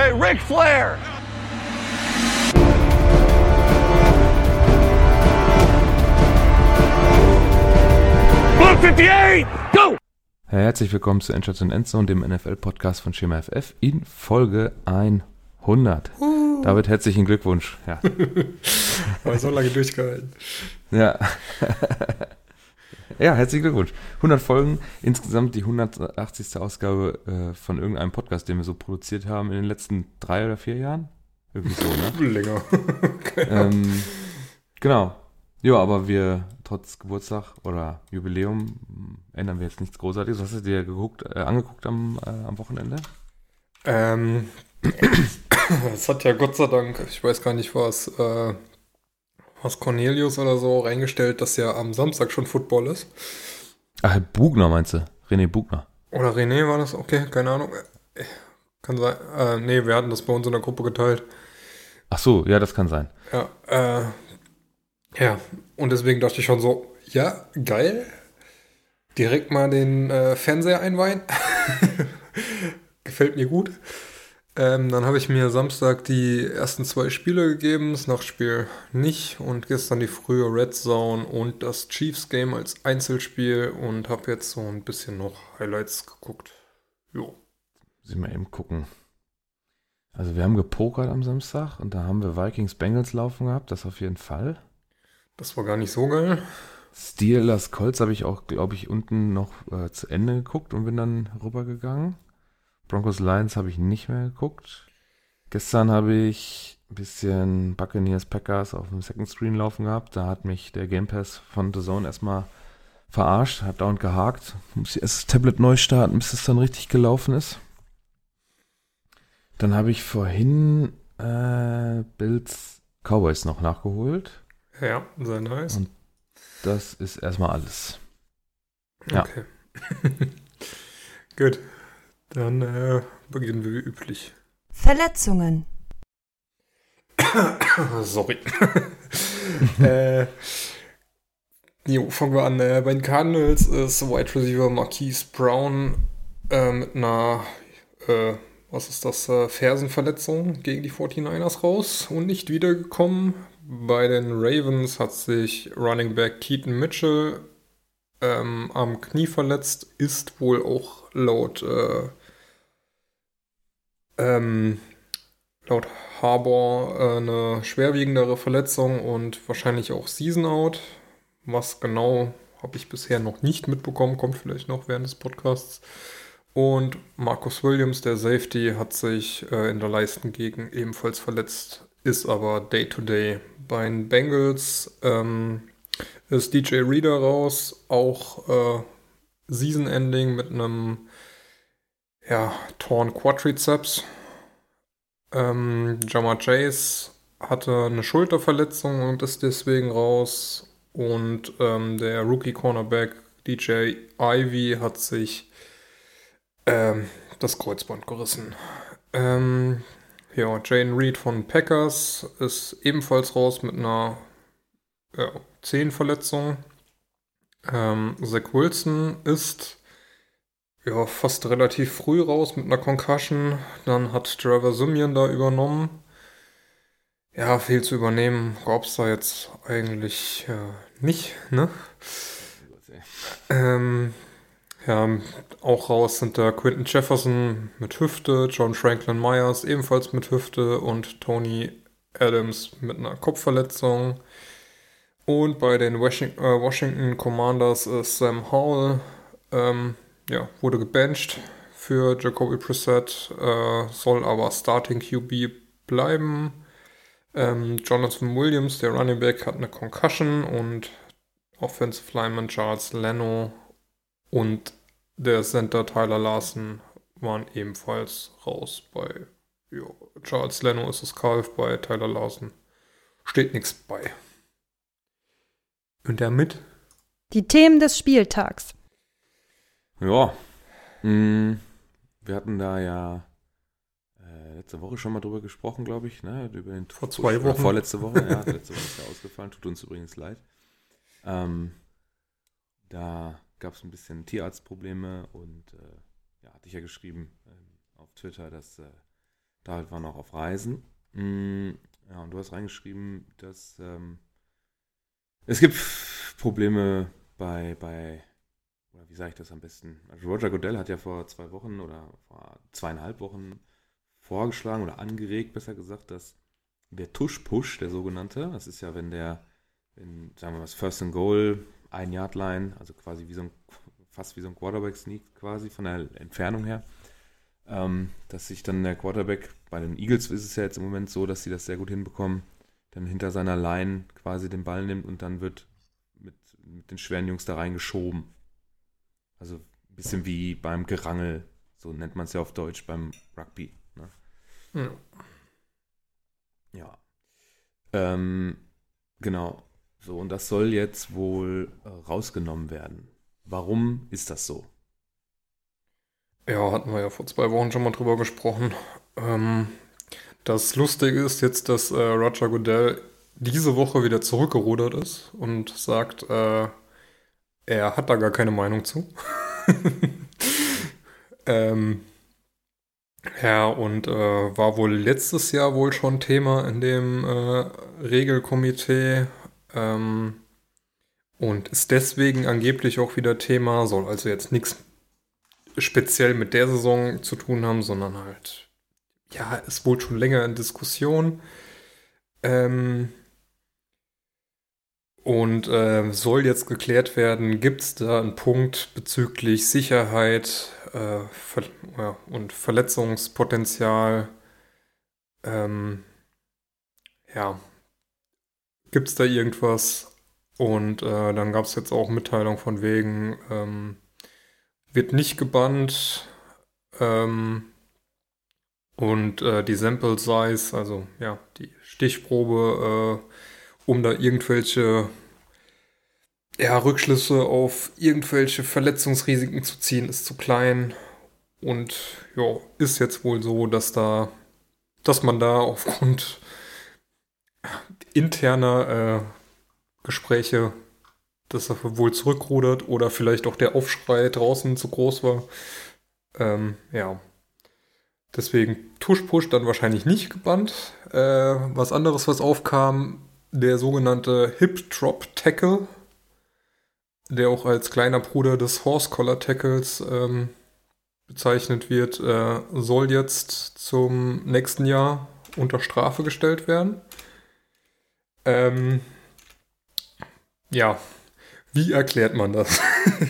Hey, Ric Flair! Blue 58, go! Herzlich willkommen zu Endstation Endzone, dem NFL-Podcast von Schema FF in Folge 100. David, herzlichen Glückwunsch. Ja. Aber so lange durchgehalten. Ja. Ja, herzlichen Glückwunsch. 100 Folgen, insgesamt die 180. Ausgabe äh, von irgendeinem Podcast, den wir so produziert haben in den letzten drei oder vier Jahren. Irgendwie so, ne? Länger. ähm, genau. Ja, aber wir trotz Geburtstag oder Jubiläum ändern wir jetzt nichts Großartiges. Was hast du dir geguckt, äh, angeguckt am, äh, am Wochenende? Ähm, es hat ja Gott sei Dank, ich weiß gar nicht was, äh, was Cornelius oder so reingestellt, dass ja am Samstag schon Football ist. Ach, Bugner meinst du? René Bugner. Oder René war das? Okay, keine Ahnung. Kann sein. Äh, nee, wir hatten das bei uns in der Gruppe geteilt. Ach so, ja, das kann sein. Ja, äh, ja, und deswegen dachte ich schon so, ja, geil. Direkt mal den äh, Fernseher einweihen. Gefällt mir gut. Ähm, dann habe ich mir Samstag die ersten zwei Spiele gegeben, das Nachtspiel nicht und gestern die frühe Red Zone und das Chiefs Game als Einzelspiel und habe jetzt so ein bisschen noch Highlights geguckt. Jo. Ich mal eben gucken. Also wir haben gepokert am Samstag und da haben wir Vikings Bengals laufen gehabt, das auf jeden Fall. Das war gar nicht so geil. Steelers Colts habe ich auch, glaube ich, unten noch äh, zu Ende geguckt und bin dann rübergegangen. Broncos Lions habe ich nicht mehr geguckt. Gestern habe ich ein bisschen Buccaneers Packers auf dem Second Screen laufen gehabt. Da hat mich der Game Pass von The Zone erstmal verarscht, hat dauernd gehakt. Muss ich erst das Tablet neu starten, bis es dann richtig gelaufen ist. Dann habe ich vorhin äh, Bills Cowboys noch nachgeholt. Ja, sehr nice. Und Das ist erstmal alles. ja. Okay. Gut. Dann äh, beginnen wir wie üblich. Verletzungen. Sorry. äh, jo, fangen wir an. Äh, bei den Cardinals ist Wide Receiver Marquise Brown äh, mit einer, äh, was ist das, äh, Fersenverletzung gegen die 49ers raus und nicht wiedergekommen. Bei den Ravens hat sich Running Back Keaton Mitchell ähm, am Knie verletzt, ist wohl auch laut äh, ähm, laut Harbour äh, eine schwerwiegendere Verletzung und wahrscheinlich auch Season Out. Was genau habe ich bisher noch nicht mitbekommen, kommt vielleicht noch während des Podcasts. Und Marcus Williams, der Safety, hat sich äh, in der Leistengegend ebenfalls verletzt, ist aber Day-to-Day. Bei den Bengals ähm, ist DJ Reader raus, auch äh, Season-Ending mit einem ja, Torn Quadriceps. Ähm, Jama Chase hatte eine Schulterverletzung und ist deswegen raus. Und ähm, der Rookie Cornerback DJ Ivy hat sich ähm, das Kreuzband gerissen. Ähm, ja, Jane Reed von Packers ist ebenfalls raus mit einer ja, Zehenverletzung. Ähm, Zach Wilson ist ja, fast relativ früh raus mit einer Concussion. Dann hat Trevor Simeon da übernommen. Ja, viel zu übernehmen gab es da jetzt eigentlich ja, nicht, ne? Ähm, ja, auch raus sind da Quinton Jefferson mit Hüfte, John Franklin Myers ebenfalls mit Hüfte und Tony Adams mit einer Kopfverletzung. Und bei den Washington, äh, Washington Commanders ist Sam Howell ähm, ja, wurde gebencht für Jacoby Brissett, äh, soll aber Starting QB bleiben. Ähm, Jonathan Williams, der Running Back, hat eine Concussion und Offensive Lineman Charles Leno und der Center Tyler Larson waren ebenfalls raus. Bei ja, Charles Leno ist es Kalf, bei Tyler Larson steht nichts bei. Und damit Die Themen des Spieltags. Ja. Mm, wir hatten da ja äh, letzte Woche schon mal drüber gesprochen, glaube ich, ne? Über den Vor zwei oder Wochen. Vorletzte Woche, ja. Letzte Woche ist ja ausgefallen, tut uns übrigens leid. Ähm, da gab es ein bisschen Tierarztprobleme und äh, ja, hatte ich ja geschrieben ähm, auf Twitter, dass äh, David war noch auf Reisen. Mm, ja, und du hast reingeschrieben, dass ähm, es gibt Probleme bei, bei, wie sage ich das am besten? Also Roger Goodell hat ja vor zwei Wochen oder vor zweieinhalb Wochen vorgeschlagen oder angeregt, besser gesagt, dass der Tush-Push, der sogenannte, das ist ja, wenn der, wenn, sagen wir mal, das First and Goal, ein Yard Line, also quasi wie so ein, fast wie so ein Quarterback-Sneak quasi von der Entfernung her, ähm, dass sich dann der Quarterback, bei den Eagles ist es ja jetzt im Moment so, dass sie das sehr gut hinbekommen, dann hinter seiner Line quasi den Ball nimmt und dann wird mit, mit den schweren Jungs da reingeschoben. Also ein bisschen wie beim Gerangel, so nennt man es ja auf Deutsch beim Rugby. Ne? Ja. Ja. Ähm, genau. So, und das soll jetzt wohl äh, rausgenommen werden. Warum ist das so? Ja, hatten wir ja vor zwei Wochen schon mal drüber gesprochen. Ähm, das Lustige ist jetzt, dass äh, Roger Goodell diese Woche wieder zurückgerudert ist und sagt, äh, er hat da gar keine Meinung zu. ähm, ja, und äh, war wohl letztes Jahr wohl schon Thema in dem äh, Regelkomitee ähm, und ist deswegen angeblich auch wieder Thema, soll also jetzt nichts speziell mit der Saison zu tun haben, sondern halt, ja, ist wohl schon länger in Diskussion. Ähm, und äh, soll jetzt geklärt werden, gibt es da einen Punkt bezüglich Sicherheit äh, ver ja, und Verletzungspotenzial? Ähm, ja, gibt es da irgendwas? Und äh, dann gab es jetzt auch Mitteilung von wegen, ähm, wird nicht gebannt. Ähm, und äh, die Sample Size, also ja, die Stichprobe, äh, um da irgendwelche ja, Rückschlüsse auf irgendwelche Verletzungsrisiken zu ziehen, ist zu klein. Und ja, ist jetzt wohl so, dass da, dass man da aufgrund interner äh, Gespräche, dass er wohl zurückrudert oder vielleicht auch der Aufschrei draußen zu groß war. Ähm, ja. Deswegen Tush-Push dann wahrscheinlich nicht gebannt. Äh, was anderes, was aufkam, der sogenannte Hip Drop Tackle, der auch als kleiner Bruder des Horse Collar Tackles ähm, bezeichnet wird, äh, soll jetzt zum nächsten Jahr unter Strafe gestellt werden. Ähm, ja, wie erklärt man das?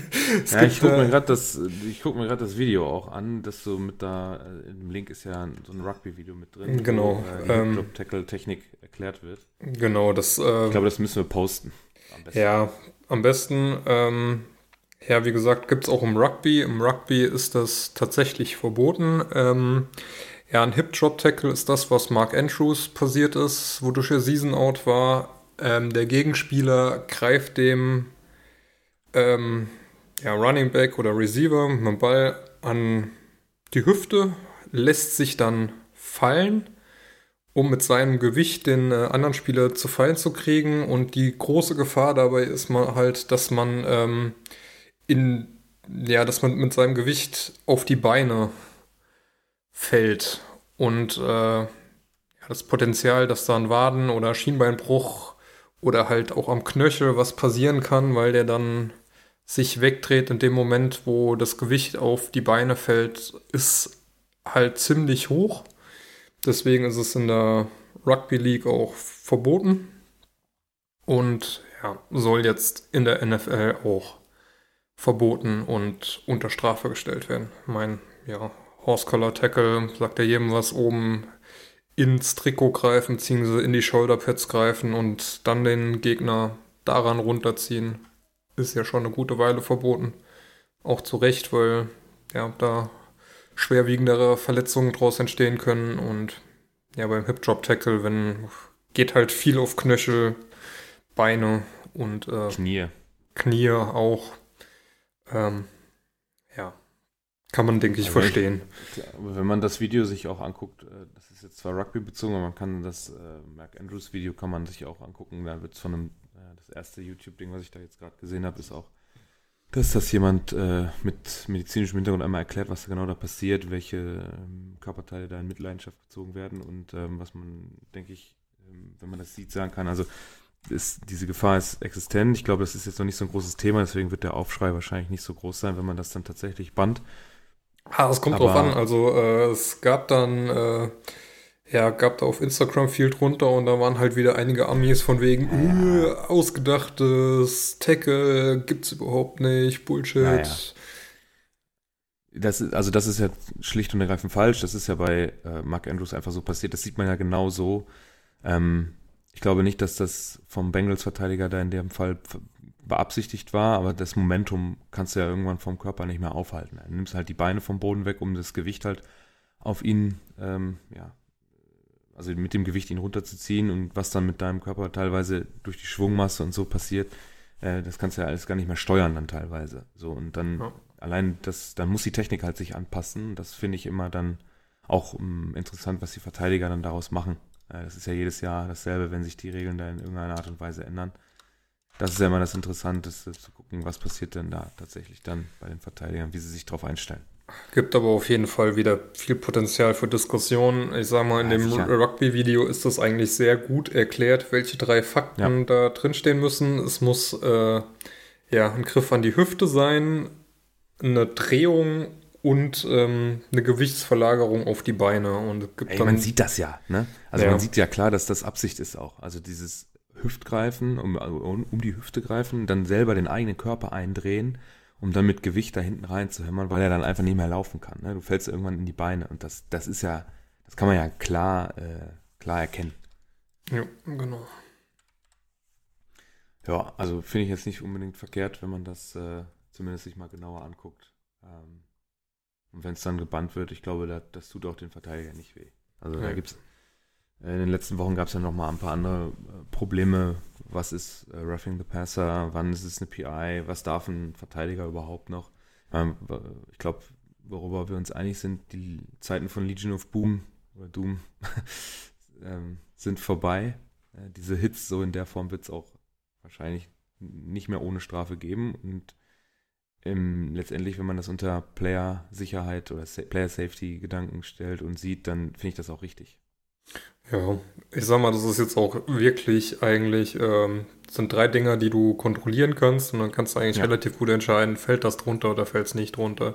ja, ich gucke mir gerade das, guck das Video auch an, dass so mit da, äh, im Link ist ja so ein Rugby-Video mit drin, genau, wo äh, die ähm, Tackle-Technik erklärt wird. Genau, das. Äh, ich glaube, das müssen wir posten. Am ja, am besten. Ähm, ja, wie gesagt, gibt es auch im Rugby. Im Rugby ist das tatsächlich verboten. Ähm, ja, ein Hip-Drop-Tackle ist das, was Mark Andrews passiert ist, wodurch er Season-Out war. Ähm, der Gegenspieler greift dem ähm, ja, Running Back oder Receiver mit dem Ball an die Hüfte, lässt sich dann fallen, um mit seinem Gewicht den äh, anderen Spieler zu fallen zu kriegen. Und die große Gefahr dabei ist mal halt, dass man ähm, in ja, dass man mit seinem Gewicht auf die Beine fällt und äh, das Potenzial, dass da ein Waden- oder Schienbeinbruch oder halt auch am Knöchel was passieren kann, weil der dann sich wegdreht in dem Moment, wo das Gewicht auf die Beine fällt, ist halt ziemlich hoch. Deswegen ist es in der Rugby League auch verboten und ja, soll jetzt in der NFL auch verboten und unter Strafe gestellt werden. Mein ja, Horse Collar Tackle sagt ja jedem was oben ins Trikot greifen, beziehungsweise in die Shoulderpads greifen und dann den Gegner daran runterziehen. Ist ja schon eine gute Weile verboten. Auch zu Recht, weil ja, da schwerwiegendere Verletzungen draus entstehen können. Und ja, beim Hip-Drop-Tackle, wenn geht halt viel auf Knöchel, Beine und äh, Knie. Knie auch. Ähm, ja, kann man, denke ich, also verstehen. Ich, wenn man das Video sich auch anguckt, äh, ist jetzt zwar Rugby bezogen, aber man kann das äh, Mark Andrews Video kann man sich auch angucken. Da wird es von einem, äh, das erste YouTube-Ding, was ich da jetzt gerade gesehen habe, ist auch dass das jemand äh, mit medizinischem Hintergrund einmal erklärt, was da genau da passiert, welche ähm, Körperteile da in Mitleidenschaft gezogen werden und ähm, was man, denke ich, ähm, wenn man das sieht, sagen kann. Also ist, diese Gefahr ist existent. Ich glaube, das ist jetzt noch nicht so ein großes Thema, deswegen wird der Aufschrei wahrscheinlich nicht so groß sein, wenn man das dann tatsächlich bannt. Ah, es kommt Aber- drauf an. Also äh, es gab dann, äh, ja, gab da auf Instagram viel drunter und da waren halt wieder einige Amis von wegen, äh, ausgedachtes Tackle gibt's überhaupt nicht, Bullshit. Ja, ja. Das ist, also das ist ja schlicht und ergreifend falsch. Das ist ja bei äh, Mark Andrews einfach so passiert. Das sieht man ja genau so. Ähm, ich glaube nicht, dass das vom Bengals-Verteidiger da in dem Fall beabsichtigt war, aber das Momentum kannst du ja irgendwann vom Körper nicht mehr aufhalten. Du nimmst halt die Beine vom Boden weg, um das Gewicht halt auf ihn, ähm, ja, also mit dem Gewicht ihn runterzuziehen und was dann mit deinem Körper teilweise durch die Schwungmasse und so passiert, äh, das kannst du ja alles gar nicht mehr steuern dann teilweise. So und dann Ja. allein das, dann muss die Technik halt sich anpassen. Das finde ich immer dann auch ähm, interessant, was die Verteidiger dann daraus machen. Äh, das ist ja jedes Jahr dasselbe, wenn sich die Regeln da in irgendeiner Art und Weise ändern. Das ist ja immer das Interessanteste, zu gucken, was passiert denn da tatsächlich dann bei den Verteidigern, wie sie sich darauf einstellen. Gibt aber auf jeden Fall wieder viel Potenzial für Diskussionen. Ich sag mal, in Ja, dem. Rugby-Video ist das eigentlich sehr gut erklärt, welche drei Fakten Ja. da drinstehen müssen. Es muss äh, ja ein Griff an die Hüfte sein, eine Drehung und ähm, eine Gewichtsverlagerung auf die Beine. Und gibt Ey, dann man sieht das ja, ne? Also Ja. man sieht ja klar, dass das Absicht ist auch. Also dieses Hüftgreifen, um, um, um die Hüfte greifen, dann selber den eigenen Körper eindrehen, um dann mit Gewicht da hinten reinzuhämmern, weil er dann einfach nicht mehr laufen kann. Ne? Du fällst irgendwann in die Beine und das, das ist ja, das kann man ja klar, äh, klar erkennen. ja, genau. Ja, also finde ich jetzt nicht unbedingt verkehrt, wenn man das äh, zumindest sich mal genauer anguckt. Ähm, und wenn es dann gebannt wird, ich glaube, das, das tut auch den Verteidiger nicht weh. Also da Ja. gibt's äh, in den letzten Wochen gab es ja noch mal ein paar andere äh, Probleme. Was ist äh, Roughing the Passer? Wann ist es eine PI? Was darf ein Verteidiger überhaupt noch? Ähm, ich glaube, worüber wir uns einig sind, die Zeiten von Legion of Boom oder Doom ähm, sind vorbei. Äh, diese Hits so in der Form wird es auch wahrscheinlich nicht mehr ohne Strafe geben. Und ähm, letztendlich, wenn man das unter Player-Sicherheit oder Sa Player-Safety-Gedanken stellt und sieht, dann finde ich das auch richtig. Ja, ich sag mal, das ist jetzt auch wirklich eigentlich, ähm, sind drei Dinger, die du kontrollieren kannst und dann kannst du eigentlich Ja. relativ gut entscheiden, fällt das drunter oder fällt es nicht drunter.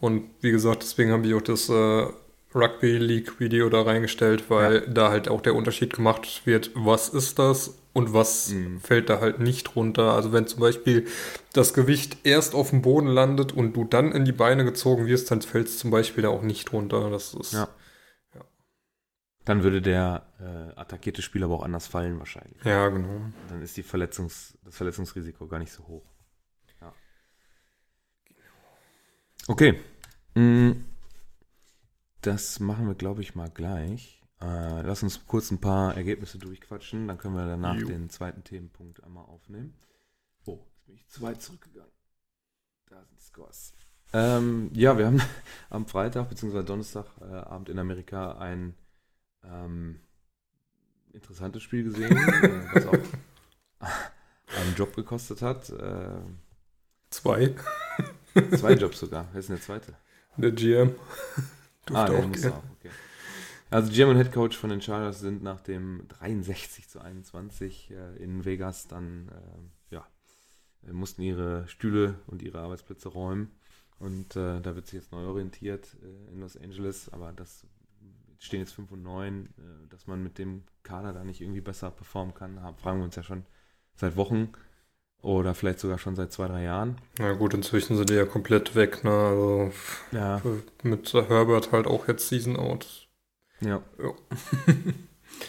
Und wie gesagt, deswegen habe ich auch das äh, Rugby League Video da reingestellt, weil da halt auch der Unterschied gemacht wird, was ist das und was Mhm. fällt da halt nicht runter. Also wenn zum Beispiel das Gewicht erst auf dem Boden landet und du dann in die Beine gezogen wirst, dann fällt es zum Beispiel da auch nicht runter. Das ist Ja. Dann würde der äh, attackierte Spieler aber auch anders fallen wahrscheinlich. ja genau. Dann ist die Verletzungs das Verletzungsrisiko gar nicht so hoch. Ja. Okay. Mm, Das machen wir, glaube ich, mal gleich. Äh, lass uns kurz ein paar Ergebnisse durchquatschen, dann können wir danach Jo. den zweiten Themenpunkt einmal aufnehmen. Oh, jetzt bin ich zu weit zurückgegangen. Da sind Scores. Ähm, ja, wir haben am Freitag bzw. Donnerstagabend in Amerika ein ähm, interessantes Spiel gesehen, äh, was auch einen Job gekostet hat. Äh, Zwei. zwei Jobs sogar. Wer ist denn der zweite? Der GM. Ah, der auch muss auch, okay. Also GM und Head Coach von den Chargers sind nach dem 63 zu 21 äh, in Vegas dann, äh, ja, äh, mussten ihre Stühle und ihre Arbeitsplätze räumen. Und äh, da wird sich jetzt neu orientiert äh, in Los Angeles, aber das stehen jetzt 5 und 9, äh, dass man mit dem Kader da nicht irgendwie besser performen kann, haben, fragen wir uns ja schon seit Wochen oder vielleicht sogar schon seit zwei, drei Jahren. Na gut, inzwischen sind die ja komplett weg, ne? Also Ja, mit Herbert halt auch jetzt Season Out. ja. Ja.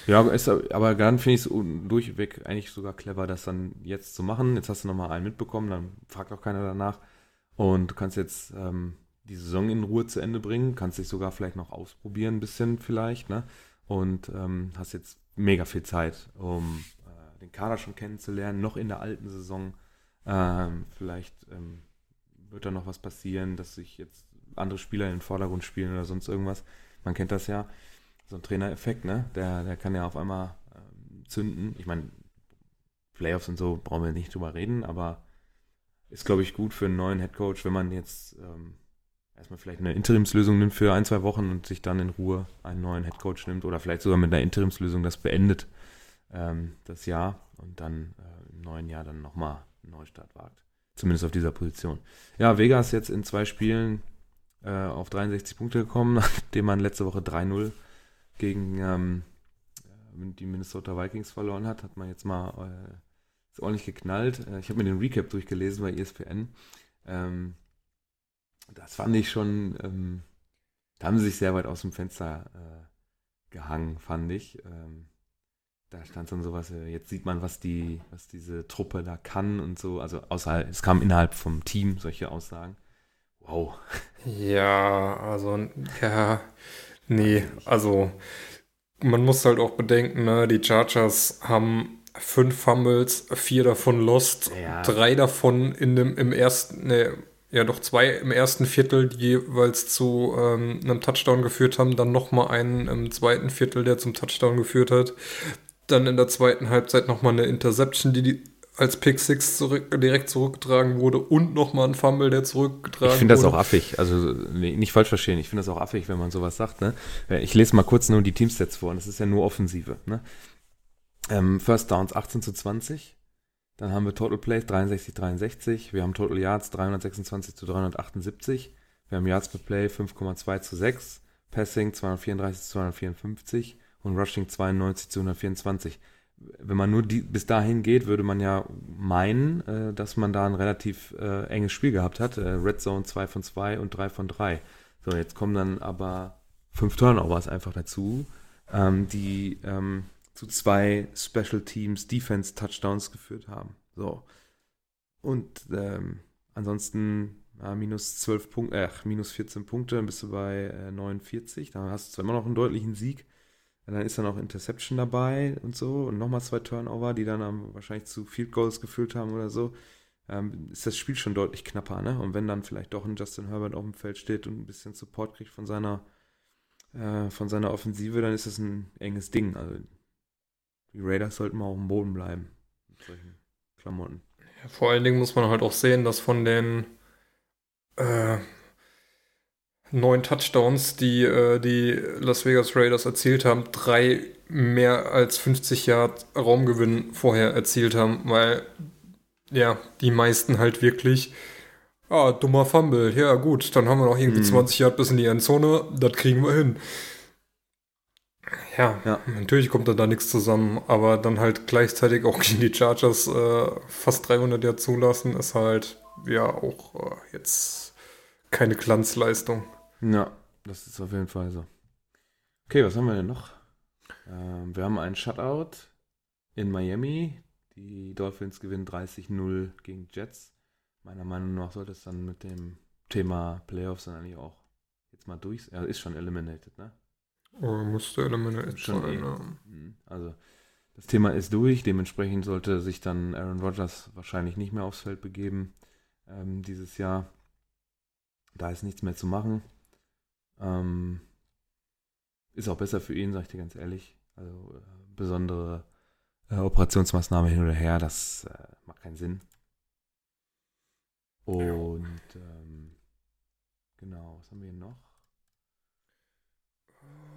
Ja, aber, ist, aber dann finde ich es durchweg eigentlich sogar clever, das dann jetzt zu machen. Jetzt hast du nochmal einen mitbekommen, dann fragt auch keiner danach. Und du kannst jetzt ähm, die Saison in Ruhe zu Ende bringen, kannst dich sogar vielleicht noch ausprobieren, ein bisschen vielleicht, ne? Und ähm, hast jetzt mega viel Zeit, um äh, den Kader schon kennenzulernen, noch in der alten Saison. Ähm, vielleicht ähm, wird da noch was passieren, dass sich jetzt andere Spieler in den Vordergrund spielen oder sonst irgendwas. Man kennt das ja so ein Trainereffekt, ne? Der, der kann ja auf einmal ähm, zünden. Ich meine, Playoffs und so brauchen wir nicht drüber reden, aber ist, glaube ich, gut für einen neuen Headcoach, wenn man jetzt ähm, erstmal vielleicht eine Interimslösung nimmt für ein, zwei Wochen und sich dann in Ruhe einen neuen Headcoach nimmt oder vielleicht sogar mit einer Interimslösung das beendet, ähm, das Jahr und dann äh, im neuen Jahr dann nochmal einen Neustart wagt. Zumindest auf dieser Position. Ja, Vegas jetzt in zwei Spielen äh, auf 63 Punkte gekommen, nachdem man letzte Woche 3-0 gegen ähm, äh, die Minnesota Vikings verloren hat, hat man jetzt mal äh, ordentlich geknallt. Äh, ich habe mir den Recap durchgelesen bei ESPN. Ähm, das fand ich schon, ähm, da haben sie sich sehr weit aus dem Fenster äh, gehangen, fand ich. Ähm, da stand dann sowas, äh, jetzt sieht man, was die, was diese Truppe da kann und so. Also außerhalb, es kam innerhalb vom Team solche Aussagen. Wow. Ja, also, ja, nee, also man muss halt auch bedenken, ne, die Chargers haben fünf Fumbles, vier davon lost, Ja. drei davon in dem, im ersten, ne, ja doch zwei im ersten Viertel, die jeweils zu ähm, einem Touchdown geführt haben, dann nochmal einen im zweiten Viertel, der zum Touchdown geführt hat. Dann in der zweiten Halbzeit nochmal eine Interception, die, die als Pick Six zurück, direkt zurückgetragen wurde und nochmal ein Fumble, der zurückgetragen wurde. Ich finde das auch affig. Also nicht falsch verstehen. Ich finde das auch affig, wenn man sowas sagt. Ne? Ich lese mal kurz nur die Teamstats vor. Und das ist ja nur Offensive. Ne? Ähm, First Downs 18 zu 20. Dann haben wir Total Plays 63, 63. Wir haben Total Yards 326 zu 378. Wir haben Yards per Play 5,2 zu 6. Passing 234 zu 254. Und Rushing 92 zu 124. Wenn man nur die, bis dahin geht, würde man ja meinen, äh, dass man da ein relativ äh, enges Spiel gehabt hat. Äh, Red Zone 2 von 2 und 3 von 3. So, jetzt kommen dann aber fünf Turnovers einfach dazu, ähm, die ähm, zu zwei Special Teams Defense Touchdowns geführt haben. So. Und ähm, ansonsten ja, minus 12 Punkte, äh, minus 14 Punkte, dann bist du bei äh, 49. Da hast du zwar immer noch einen deutlichen Sieg. Und dann ist dann auch Interception dabei und so und nochmal zwei Turnover, die dann ähm, wahrscheinlich zu Field Goals geführt haben oder so. Ähm, ist das Spiel schon deutlich knapper, ne? Und wenn dann vielleicht doch ein Justin Herbert auf dem Feld steht und ein bisschen Support kriegt von seiner äh, von seiner Offensive, dann ist das ein enges Ding. Also die Raiders sollten mal auf dem Boden bleiben mit solchen Klamotten. Vor allen Dingen muss man halt auch sehen, dass von den äh, neun Touchdowns, die äh, die Las Vegas Raiders erzielt haben, drei mehr als 50 Yard Raumgewinn vorher erzielt haben, weil ja, die meisten halt wirklich ah, dummer Fumble, ja gut, dann haben wir noch irgendwie Mhm. 20 Yard bis in die Endzone, das kriegen wir hin. Ja, Ja. natürlich kommt da, da nichts zusammen, aber dann halt gleichzeitig auch gegen die Chargers äh, fast 300 Yard zulassen, ist halt ja auch äh, jetzt keine Glanzleistung. Ja, das ist auf jeden Fall so. Okay, was haben wir denn noch? Ähm, wir haben einen Shutout in Miami. Die Dolphins gewinnen 30-0 gegen Jets. Meiner Meinung nach sollte es dann mit dem Thema Playoffs dann eigentlich auch jetzt mal durch. Er ist schon eliminated, ne? Oh, musste eliminated Schon sein. eh. Mhm. Also das Thema ist durch. Dementsprechend sollte sich dann Aaron Rodgers wahrscheinlich nicht mehr aufs Feld begeben ähm, dieses Jahr. Da ist nichts mehr zu machen. Ähm, ist auch besser für ihn, sag ich dir ganz ehrlich. Also äh, besondere äh, Operationsmaßnahme hin oder her, das äh, macht keinen Sinn. Und ähm, genau, was haben wir hier noch?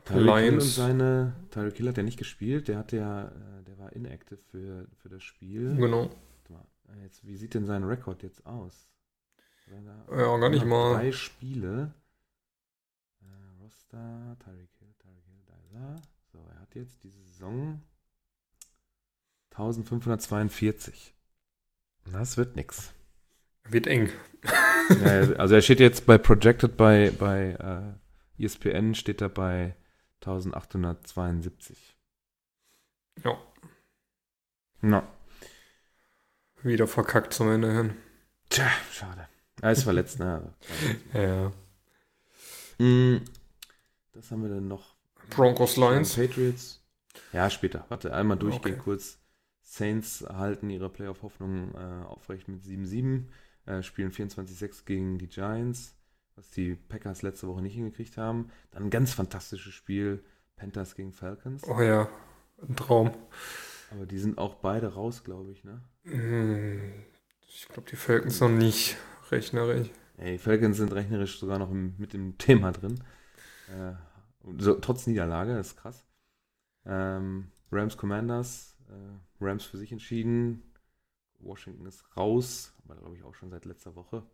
Tyreek Hill und seine Tyreek Hill hat ja nicht gespielt, der hatte ja, äh, der war inactive für, für das Spiel. Genau. Äh, Jetzt, wie sieht denn sein Rekord jetzt aus? Ja, gar nicht hat mal. Drei Spiele. Äh, Roster, Tyreek Hill, Tyreek Hill, da er. So, er hat jetzt diese Saison 1542. Das wird nix. Wird eng. ja, also er steht jetzt bei Projected bei, bei äh, ESPN steht er bei 1872. Ja. Na, Wieder verkackt zum Ende hin. tja, schade. Er ist verletzt, ne? Ja. Mm, Das haben wir dann noch. Broncos Lions. Patriots. Ja, später. Warte, einmal durchgehen Okay. kurz. Saints halten ihre Playoff-Hoffnung äh, aufrecht mit 7-7, äh, spielen 24-6 gegen die Giants, was die Packers letzte Woche nicht hingekriegt haben. Dann ein ganz fantastisches Spiel, Panthers gegen Falcons. Oh ja, ein Traum. Aber die sind auch beide raus, glaube ich, ne? Hm, Ich glaube, die Falcons noch nicht rechnerisch. Ja, die Falcons sind rechnerisch sogar noch mit dem Thema drin. Äh, so, trotz Niederlage, das ist krass. Ähm, Rams Commanders, äh, Rams für sich entschieden. Washington ist raus, aber glaube ich auch schon seit letzter Woche.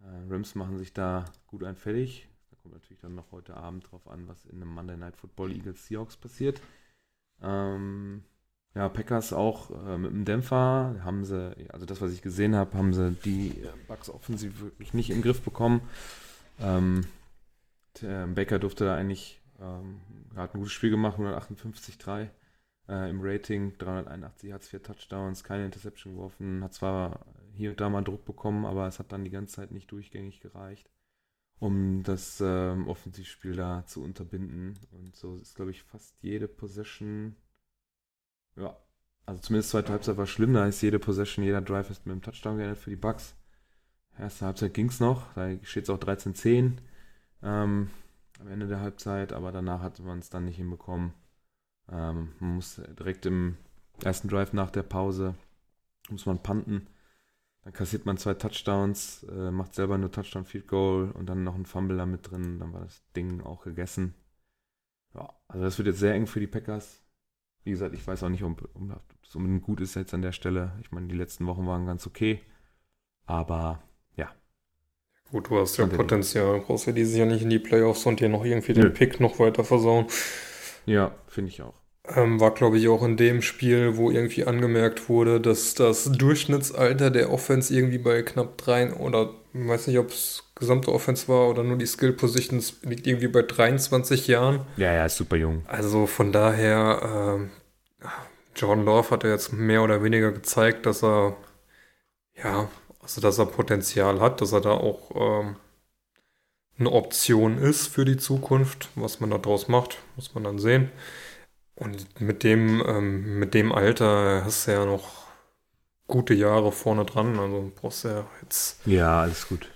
Äh, Rams machen sich da gut einfällig. Da kommt natürlich dann noch heute Abend drauf an, was in einem Monday Night Football Eagles Seahawks passiert. Ähm, ja, Packers auch äh, mit dem Dämpfer haben sie, also das, was ich gesehen habe, haben sie die äh, Bugs offensiv wirklich nicht im Griff bekommen. Ähm, der Baker durfte da eigentlich, ähm, hat ein gutes Spiel gemacht, 158,3 äh, im Rating, 381 Yards, 4 Touchdowns, keine Interception geworfen, hat zwar hier und da mal Druck bekommen, aber es hat dann die ganze Zeit nicht durchgängig gereicht, um das ähm, Offensivspiel da zu unterbinden. Und so ist, glaube ich, fast jede Possession ja, also zumindest zweite Halbzeit war schlimm, da ist jede Possession, jeder Drive ist mit einem Touchdown geändert für die Bucks. Erste Halbzeit ging es noch, da steht es auch 13-10 ähm, am Ende der Halbzeit, aber danach hat man es dann nicht hinbekommen. Ähm, man muss direkt im ersten Drive nach der Pause, muss man panten. Dann kassiert man zwei Touchdowns, äh, macht selber nur Touchdown Field Goal und dann noch ein Fumble da mit drin, dann war das Ding auch gegessen. Ja, also das wird jetzt sehr eng für die Packers. Wie gesagt, ich weiß auch nicht, ob, ob es unbedingt gut ist jetzt an der Stelle. Ich meine, die letzten Wochen waren ganz okay. Aber ja. Gut, du hast ja Potenzial. Brauchst ja dieses Jahr nicht in die Playoffs und dir noch irgendwie den Nö. Pick noch weiter versauen. Ja, finde ich auch. Ähm, war, glaube ich, auch in dem Spiel, wo irgendwie angemerkt wurde, dass das Durchschnittsalter der Offense irgendwie bei knapp drei oder weiß nicht, ob es gesamte Offense war oder nur die Skill Positions liegt irgendwie bei 23 Jahren. Ja, ja, ist super jung. Also von daher, äh, John Love hat ja jetzt mehr oder weniger gezeigt, dass er, ja, also dass er Potenzial hat, dass er da auch ähm, eine Option ist für die Zukunft. Was man daraus macht, muss man dann sehen. Und mit dem, ähm, mit dem Alter hast du ja noch gute Jahre vorne dran. Also brauchst du ja jetzt. Ja, alles gut.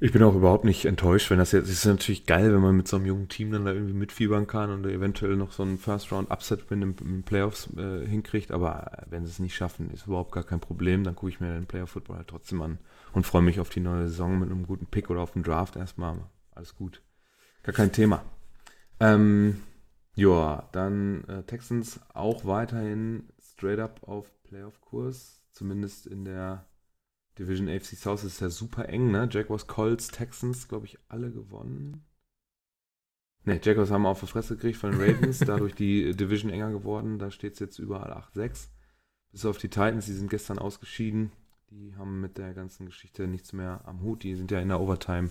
Ich bin auch überhaupt nicht enttäuscht, wenn das jetzt, es ist natürlich geil, wenn man mit so einem jungen Team dann da irgendwie mitfiebern kann und eventuell noch so einen First-Round-Upset-Win im, im, Playoffs äh, hinkriegt, aber wenn sie es nicht schaffen, ist überhaupt gar kein Problem, dann gucke ich mir den Playoff-Football halt trotzdem an und freue mich auf die neue Saison mit einem guten Pick oder auf den Draft erstmal. Alles gut. Gar kein Thema. Ähm, ja, dann äh, Texans auch weiterhin straight up auf Playoff-Kurs, zumindest in der Division AFC South ist ja super eng, ne? Jaguars, Colts, Texans, glaube ich, alle gewonnen. Ne, Jaguars haben auf die Fresse gekriegt von den Ravens, dadurch die Division enger geworden. Da steht es jetzt überall 8-6. Bis auf die Titans, die sind gestern ausgeschieden. Die haben mit der ganzen Geschichte nichts mehr am Hut. Die sind ja in der Overtime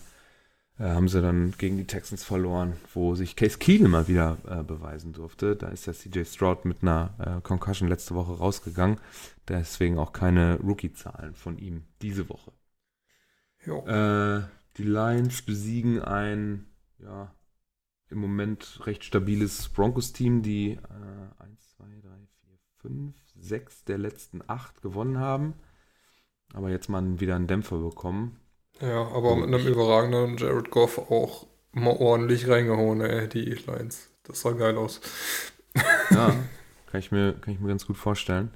äh, haben sie dann gegen die Texans verloren, wo sich Case Keenum mal wieder äh, beweisen durfte. Da ist ja CJ Stroud mit einer äh, Concussion letzte Woche rausgegangen. Deswegen auch keine Rookie-Zahlen von ihm diese Woche. Äh, die Lions besiegen ein, ja, im Moment recht stabiles Broncos-Team, die 1, 2, 3, 4, 5, 6 der letzten 8 gewonnen haben. Aber jetzt mal wieder einen Dämpfer bekommen. Ja, aber mit einem überragenden Jared Goff auch mal ordentlich reingehauen, ey, die Lines. Das sah geil aus. Ja, kann ich mir, kann ich mir ganz gut vorstellen.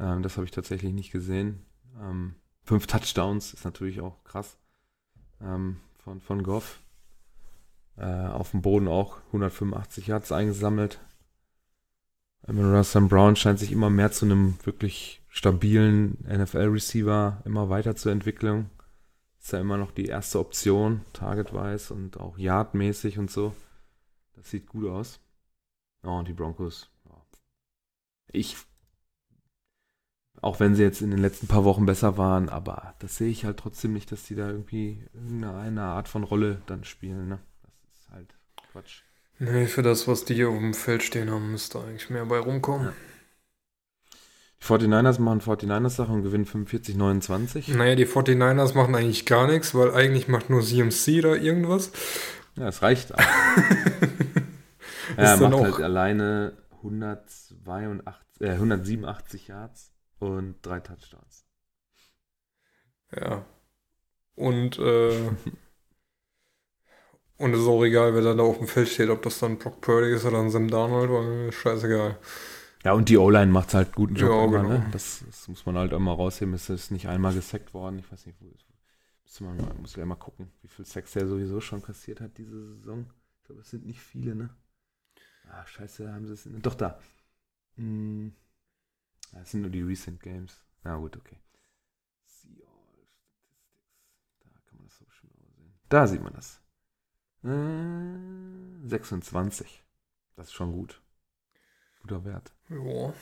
Ähm, das habe ich tatsächlich nicht gesehen. Ähm, fünf Touchdowns ist natürlich auch krass ähm, von, von Goff. Äh, auf dem Boden auch 185 Yards eingesammelt. Russell Brown scheint sich immer mehr zu einem wirklich stabilen NFL-Receiver immer weiter zu entwickeln. Ist ja immer noch die erste Option, target-wise und auch yardmäßig und so. Das sieht gut aus. Oh, und die Broncos. Ich. Auch wenn sie jetzt in den letzten paar Wochen besser waren, aber das sehe ich halt trotzdem nicht, dass die da irgendwie irgendeine Art von Rolle dann spielen. Ne? Das ist halt Quatsch. Nee, für das, was die hier auf dem Feld stehen haben, müsste eigentlich mehr bei rumkommen. Ja. Die 49ers machen 49ers-Sache und gewinnen 45-29. Naja, die 49ers machen eigentlich gar nichts, weil eigentlich macht nur CMC da irgendwas. Ja, es reicht. er macht halt alleine 182, äh, 187 Yards und drei Touchdowns. Ja. Und, äh, und es ist auch egal, wer dann da auf dem Feld steht, ob das dann Brock Purdy ist oder ein Sam Darnold, weil scheißegal. Ja, und die O-Line macht halt guten Job Ja, immer, genau. ne? Das, das muss man halt immer rausheben. Es ist nicht einmal gesackt worden. Ich weiß nicht, wo müsste man mal, muss ja mal gucken, wie viel Sacks der sowieso schon kassiert hat diese Saison. Ich glaube, es sind nicht viele, ne? Ah, scheiße, haben sie es. Doch da. Hm. Das sind nur die Recent Games. Na gut, okay. See all Statistics. Da kann man das so schön sehen. Da sieht man das. Äh, 26. Das ist schon gut. Guter Wert. Ja.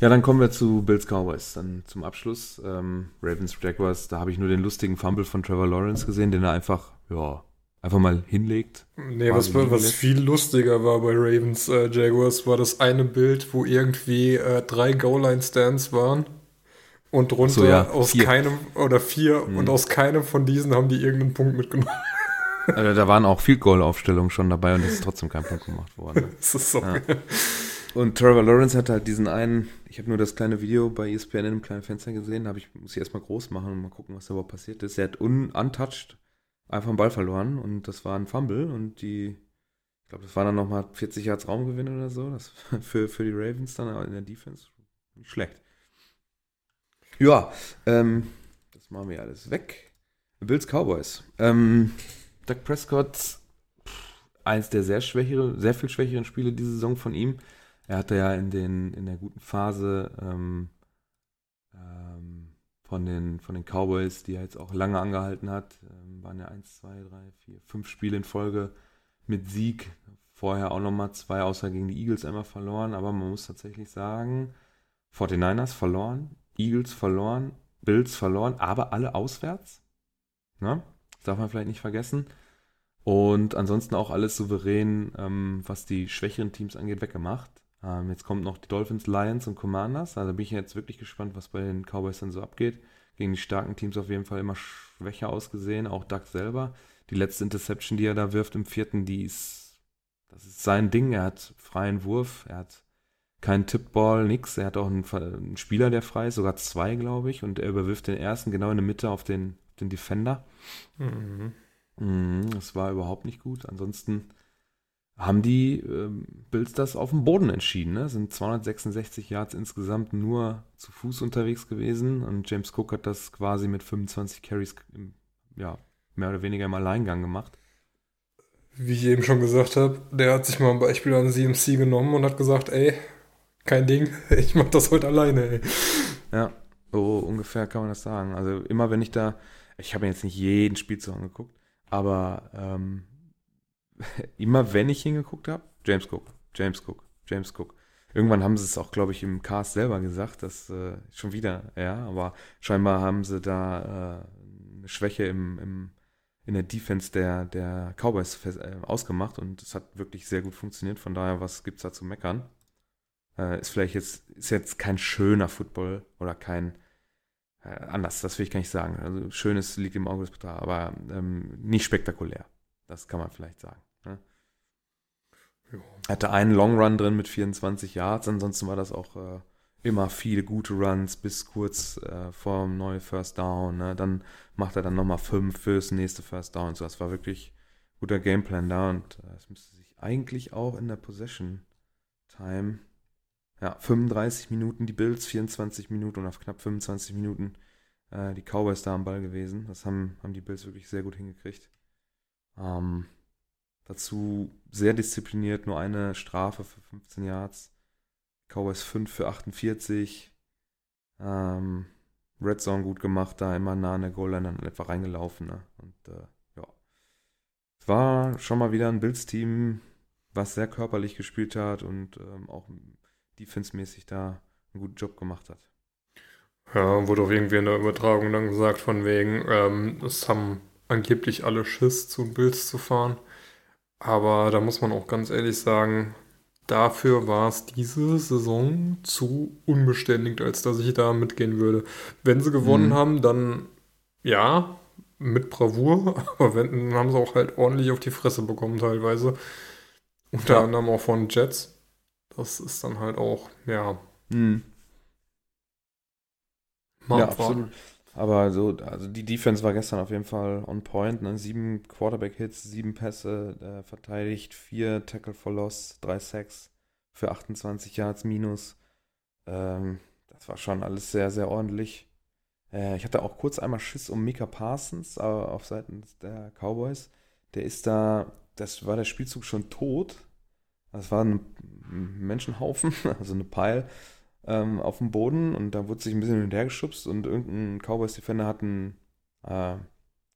Ja, dann kommen wir zu Bills Cowboys. Dann zum Abschluss. Ähm, Ravens Jaguars, da habe ich nur den lustigen Fumble von Trevor Lawrence gesehen, den er einfach, ja, einfach mal hinlegt. Nee, was, was viel lustiger war bei Ravens äh, Jaguars, war das eine Bild, wo irgendwie äh, drei Goal-Line-Stands waren und drunter So, ja, aus vier. keinem oder vier Mhm. und aus keinem von diesen haben die irgendeinen Punkt mitgenommen. Also, da waren auch Field Goal Aufstellungen schon dabei und es ist trotzdem kein Punkt gemacht worden. Das ist so. Ja. Und Trevor Lawrence hat halt diesen einen, ich habe nur das kleine Video bei ESPN in einem kleinen Fenster gesehen, da habe ich, muss ich erstmal groß machen und mal gucken, was da überhaupt passiert ist. Er hat un, untouched einfach einen Ball verloren und das war ein Fumble und die, ich glaube, das war dann nochmal 40 Yards Raumgewinn oder so, das für, für die Ravens dann in der Defense nicht schlecht. Ja, ähm, das machen wir alles weg. Bills Cowboys. Ähm, Doug Prescott, eins der sehr schwächere, sehr viel schwächeren Spiele diese Saison von ihm. Er hatte ja in, den, in der guten Phase ähm, ähm, von, den, von den Cowboys, die er jetzt auch lange angehalten hat, ähm, waren ja 1, 2, 3, 4, 5 Spiele in Folge mit Sieg. Vorher auch nochmal zwei, außer gegen die Eagles einmal verloren. Aber man muss tatsächlich sagen, 49ers verloren, Eagles verloren, Bills verloren, aber alle auswärts. Ne? Das darf man vielleicht nicht vergessen. Und ansonsten auch alles souverän, ähm, was die schwächeren Teams angeht, weggemacht. Ähm, jetzt kommt noch die Dolphins, Lions und Commanders. Also bin ich jetzt wirklich gespannt, was bei den Cowboys dann so abgeht. Gegen die starken Teams auf jeden Fall immer schwächer ausgesehen, auch Doug selber. Die letzte Interception, die er da wirft im vierten, die ist, das ist sein Ding. Er hat freien Wurf, er hat keinen Tippball, nix. Er hat auch einen, einen Spieler, der frei ist, sogar zwei, glaube ich. Und er überwirft den ersten genau in der Mitte auf den, den Defender. Mhm. Mhm, Das war überhaupt nicht gut. Ansonsten haben die ähm, Bills das auf dem Boden entschieden. Ne? Sind 266 Yards insgesamt nur zu Fuß unterwegs gewesen. Und James Cook hat das quasi mit 25 Carries im, ja, mehr oder weniger im Alleingang gemacht. Wie ich eben schon gesagt habe, der hat sich mal ein Beispiel an CMC genommen und hat gesagt, ey, kein Ding, ich mach das heute alleine, ey. Ja, so ungefähr kann man das sagen. Also immer wenn ich da, ich habe mir jetzt nicht jeden Spielzug angeguckt, aber ähm, immer wenn ich hingeguckt habe, James Cook, James Cook, James Cook. Irgendwann haben sie es auch, glaube ich, im Cast selber gesagt, dass äh, schon wieder, ja, aber scheinbar haben sie da äh, eine Schwäche im, im, in der Defense der, der Cowboys fest, äh, ausgemacht und es hat wirklich sehr gut funktioniert. Von daher, was gibt's da zu meckern? Äh, ist vielleicht jetzt, ist jetzt kein schöner Football oder kein anders, das will ich gar nicht sagen. Also schönes liegt im Auge des Betrachters, aber ähm, nicht spektakulär. Das kann man vielleicht sagen. Ne? Hatte einen Long Run drin mit 24 Yards, ansonsten war das auch äh, immer viele gute Runs bis kurz äh, vor dem neuen First Down. Ne? Dann macht er dann nochmal fünf fürs nächste First Down. So, das war wirklich guter Gameplan da und äh, es müsste sich eigentlich auch in der Possession Time ja, 35 Minuten die Bills, 24 Minuten und auf knapp 25 Minuten äh, die Cowboys da am Ball gewesen. Das haben, haben die Bills wirklich sehr gut hingekriegt. Ähm, dazu sehr diszipliniert, nur eine Strafe für 15 Yards. Cowboys 5 für 48. Ähm, Red Zone gut gemacht, da immer nah an der Goal-Line dann etwa reingelaufen. Ne? Und äh, ja. Es war schon mal wieder ein Bills-Team, was sehr körperlich gespielt hat und ähm, auch defensemäßig da einen guten Job gemacht hat. Ja, wurde auch irgendwie in der Übertragung dann gesagt, von wegen, ähm, es haben angeblich alle Schiss, zu Bills zu fahren. Aber da muss man auch ganz ehrlich sagen, dafür war es diese Saison zu unbeständig, als dass ich da mitgehen würde. Wenn sie gewonnen Mhm. haben, dann ja, mit Bravour, aber wenn, dann haben sie auch halt ordentlich auf die Fresse bekommen teilweise. Unter Ja. anderem auch von Jets. Das ist dann halt auch, ja, Mhm. ja, absolut. Aber so, also die Defense war gestern auf jeden Fall on point. Ne? Sieben Quarterback-Hits, sieben Pässe äh, verteidigt, vier Tackle for Loss, drei Sacks, für 28 Yards minus. Ähm, das war schon alles sehr, sehr ordentlich. Äh, ich hatte auch kurz einmal Schiss um Mika Parsons äh, auf Seiten der Cowboys. Der ist da, das war der Spielzug schon tot. Das war ein Menschenhaufen, also eine Pile ähm, auf dem Boden und da wurde sich ein bisschen hin und her geschubst und irgendein Cowboys-Defender hat einen, äh,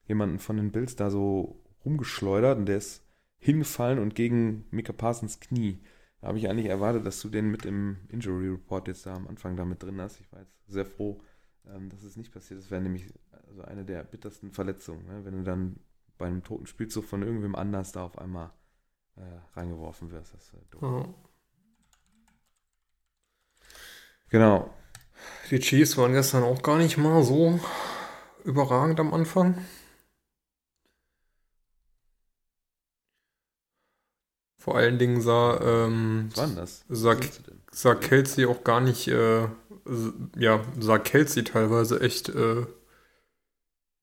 jemanden von den Bills da so rumgeschleudert und der ist hingefallen und gegen Mika Parsons Knie. Da habe ich eigentlich erwartet, dass du den mit im Injury Report jetzt da am Anfang da mit drin hast. Ich war jetzt sehr froh, ähm, dass es nicht passiert. Das wäre nämlich also eine der bittersten Verletzungen, ne? wenn du dann bei einem toten Spielzug von irgendwem anders da auf einmal äh, reingeworfen wirst. Das ist äh, doof. Ja. Genau. Die Chiefs waren gestern auch gar nicht mal so überragend am Anfang. Vor allen Dingen sah, ähm, das? Denn? sah Kelsey auch gar nicht, äh, ja, sah Kelsey teilweise echt äh,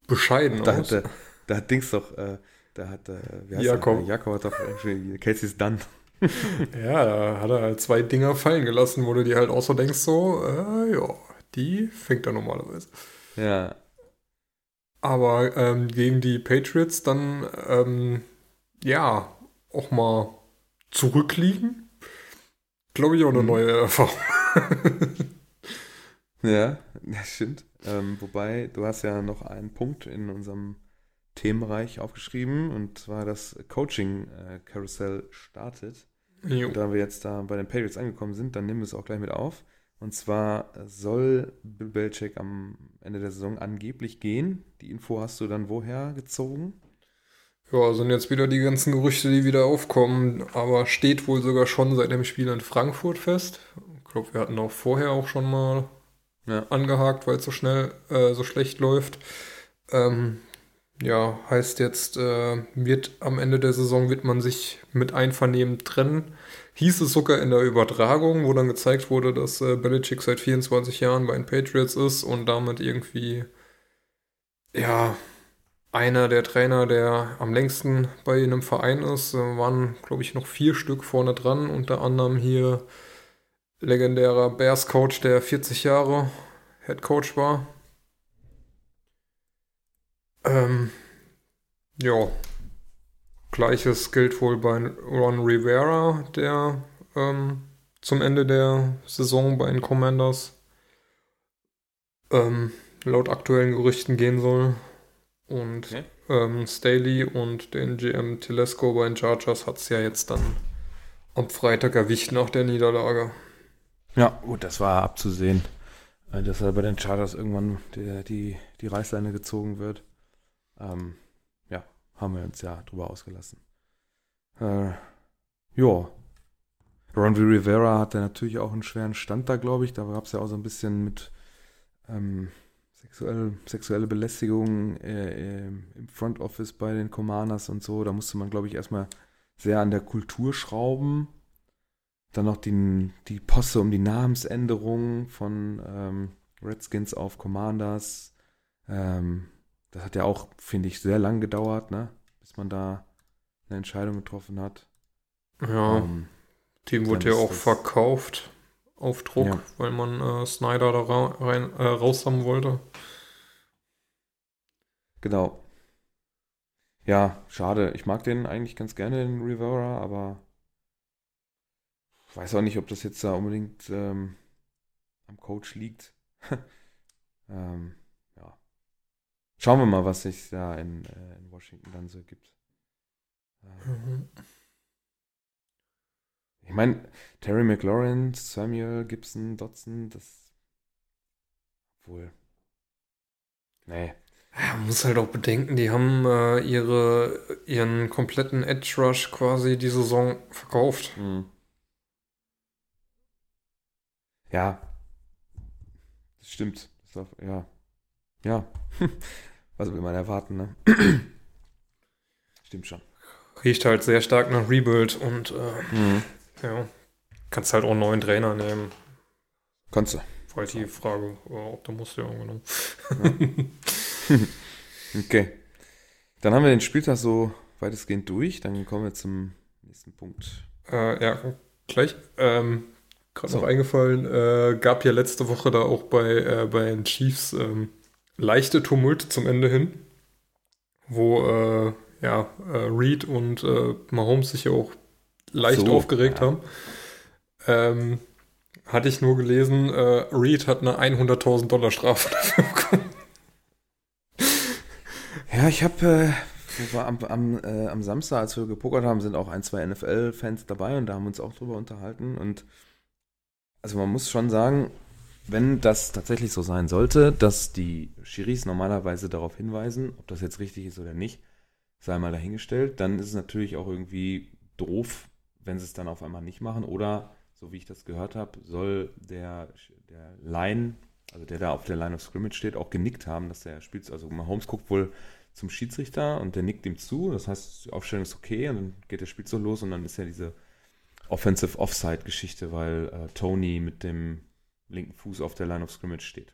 bescheiden Da aus. hat, der, da hat Dings doch, äh, da hat, äh, heißt Jakob. Jakob hat doch irgendwie, Casey's done. Ja, da hat er halt zwei Dinger fallen gelassen, wo du dir halt auch so denkst, so, äh, ja, die fängt er normalerweise. Ja, Aber ähm, gegen die Patriots dann, ähm, ja, auch mal zurückliegen. Glaube ich auch eine Mhm. neue Erfahrung. ja, das stimmt. Ähm, wobei, du hast ja noch einen Punkt in unserem Themenbereich aufgeschrieben und zwar das Coaching-Karussell startet. Jo. Und da wir jetzt da bei den Patriots angekommen sind, dann nehmen wir es auch gleich mit auf. Und zwar soll Bill Belichick am Ende der Saison angeblich gehen. Die Info hast du dann woher gezogen? Ja, sind jetzt wieder die ganzen Gerüchte, die wieder aufkommen, aber steht wohl sogar schon seit dem Spiel in Frankfurt fest. Ich glaube, wir hatten auch vorher auch schon mal Ja. angehakt, weil es so schnell, äh, so schlecht läuft. Ähm, ja, heißt jetzt, äh, wird am Ende der Saison wird man sich mit Einvernehmen trennen. Hieß es sogar in der Übertragung, wo dann gezeigt wurde, dass äh, Belichick seit 24 Jahren bei den Patriots ist und damit irgendwie, ja, einer der Trainer, der am längsten bei einem Verein ist, äh, waren, glaube ich, noch vier Stück vorne dran, unter anderem hier legendärer Bears-Coach, der 40 Jahre Head Coach war. Ähm, ja, gleiches gilt wohl bei Ron Rivera, der ähm, zum Ende der Saison bei den Commanders ähm, laut aktuellen Gerüchten gehen soll. Und Okay. ähm, Staley und den GM Telesco bei den Chargers hat es ja jetzt dann am Freitag erwischt nach der Niederlage. Ja, gut, das war abzusehen, äh, dass er bei den Chargers irgendwann die, die, die Reißleine gezogen wird. Ähm, ja, haben wir uns ja drüber ausgelassen. Äh, ja. Ron V. Rivera hatte natürlich auch einen schweren Stand da, glaube ich. Da gab es ja auch so ein bisschen mit ähm, sexuell, sexuelle Belästigung äh, äh, im Front Office bei den Commanders und so. Da musste man, glaube ich, erstmal sehr an der Kultur schrauben. Dann noch die, die Posse um die Namensänderung von ähm, Redskins auf Commanders. Ähm, das hat ja auch, finde ich, sehr lang gedauert, ne? bis man da eine Entscheidung getroffen hat. Ja, Ähm, Team dann wurde ja auch verkauft auf Druck, Ja. weil man äh, Snyder da ra rein, äh, raus haben wollte. genau. Ja, schade. Ich mag den eigentlich ganz gerne, den Rivera, aber weiß auch nicht, ob das jetzt da unbedingt ähm, am Coach liegt. ähm. Schauen wir mal, was sich da in, äh, in Washington dann so gibt. Ähm, Ich meine, Terry McLaurin, Samuel Gibson, Dodson, das. Wohl. Nee. Ja, man muss halt auch bedenken, die haben äh, ihre, ihren kompletten Edge Rush quasi die Saison verkauft. Hm. Ja. Das stimmt. Das war, ja. Ja. Was will man erwarten, ne? stimmt schon. Riecht halt sehr stark nach Rebuild und äh, Mhm. ja, kannst halt auch einen neuen Trainer nehmen. Kannst du. Halt die Frage, äh, ob du musst, ja, genau. Okay. Dann haben wir den Spieltag so weitestgehend durch. Dann kommen wir zum nächsten Punkt. Äh, ja, Gleich. Ähm, Gerade So. noch eingefallen, äh, gab ja letzte Woche da auch bei, äh, bei den Chiefs ähm, leichte Tumulte zum Ende hin, wo äh, ja, äh, Reed und äh, Mahomes sich ja auch leicht So, aufgeregt ja. haben. Ähm, hatte ich nur gelesen, äh, Reed hat eine 100.000 Dollar Strafe dafür bekommen. Ja, ich habe äh, am, am, äh, am Samstag, als wir gepokert haben, sind auch ein, zwei NFL-Fans dabei und da haben wir uns auch drüber unterhalten. Und also man muss schon sagen, wenn das tatsächlich so sein sollte, dass die Schiris normalerweise darauf hinweisen, ob das jetzt richtig ist oder nicht, sei mal dahingestellt, dann ist es natürlich auch irgendwie doof, wenn sie es dann auf einmal nicht machen. Oder, so wie ich das gehört habe, soll der, der Line, also der da auf der Line of Scrimmage steht, auch genickt haben, dass der spielt. Also Mahomes guckt wohl zum Schiedsrichter und der nickt ihm zu. Das heißt, die Aufstellung ist okay und dann geht das Spiel so los und dann ist ja diese Offensive Offside-Geschichte, weil äh, Tony mit dem linken Fuß auf der Line of Scrimmage steht.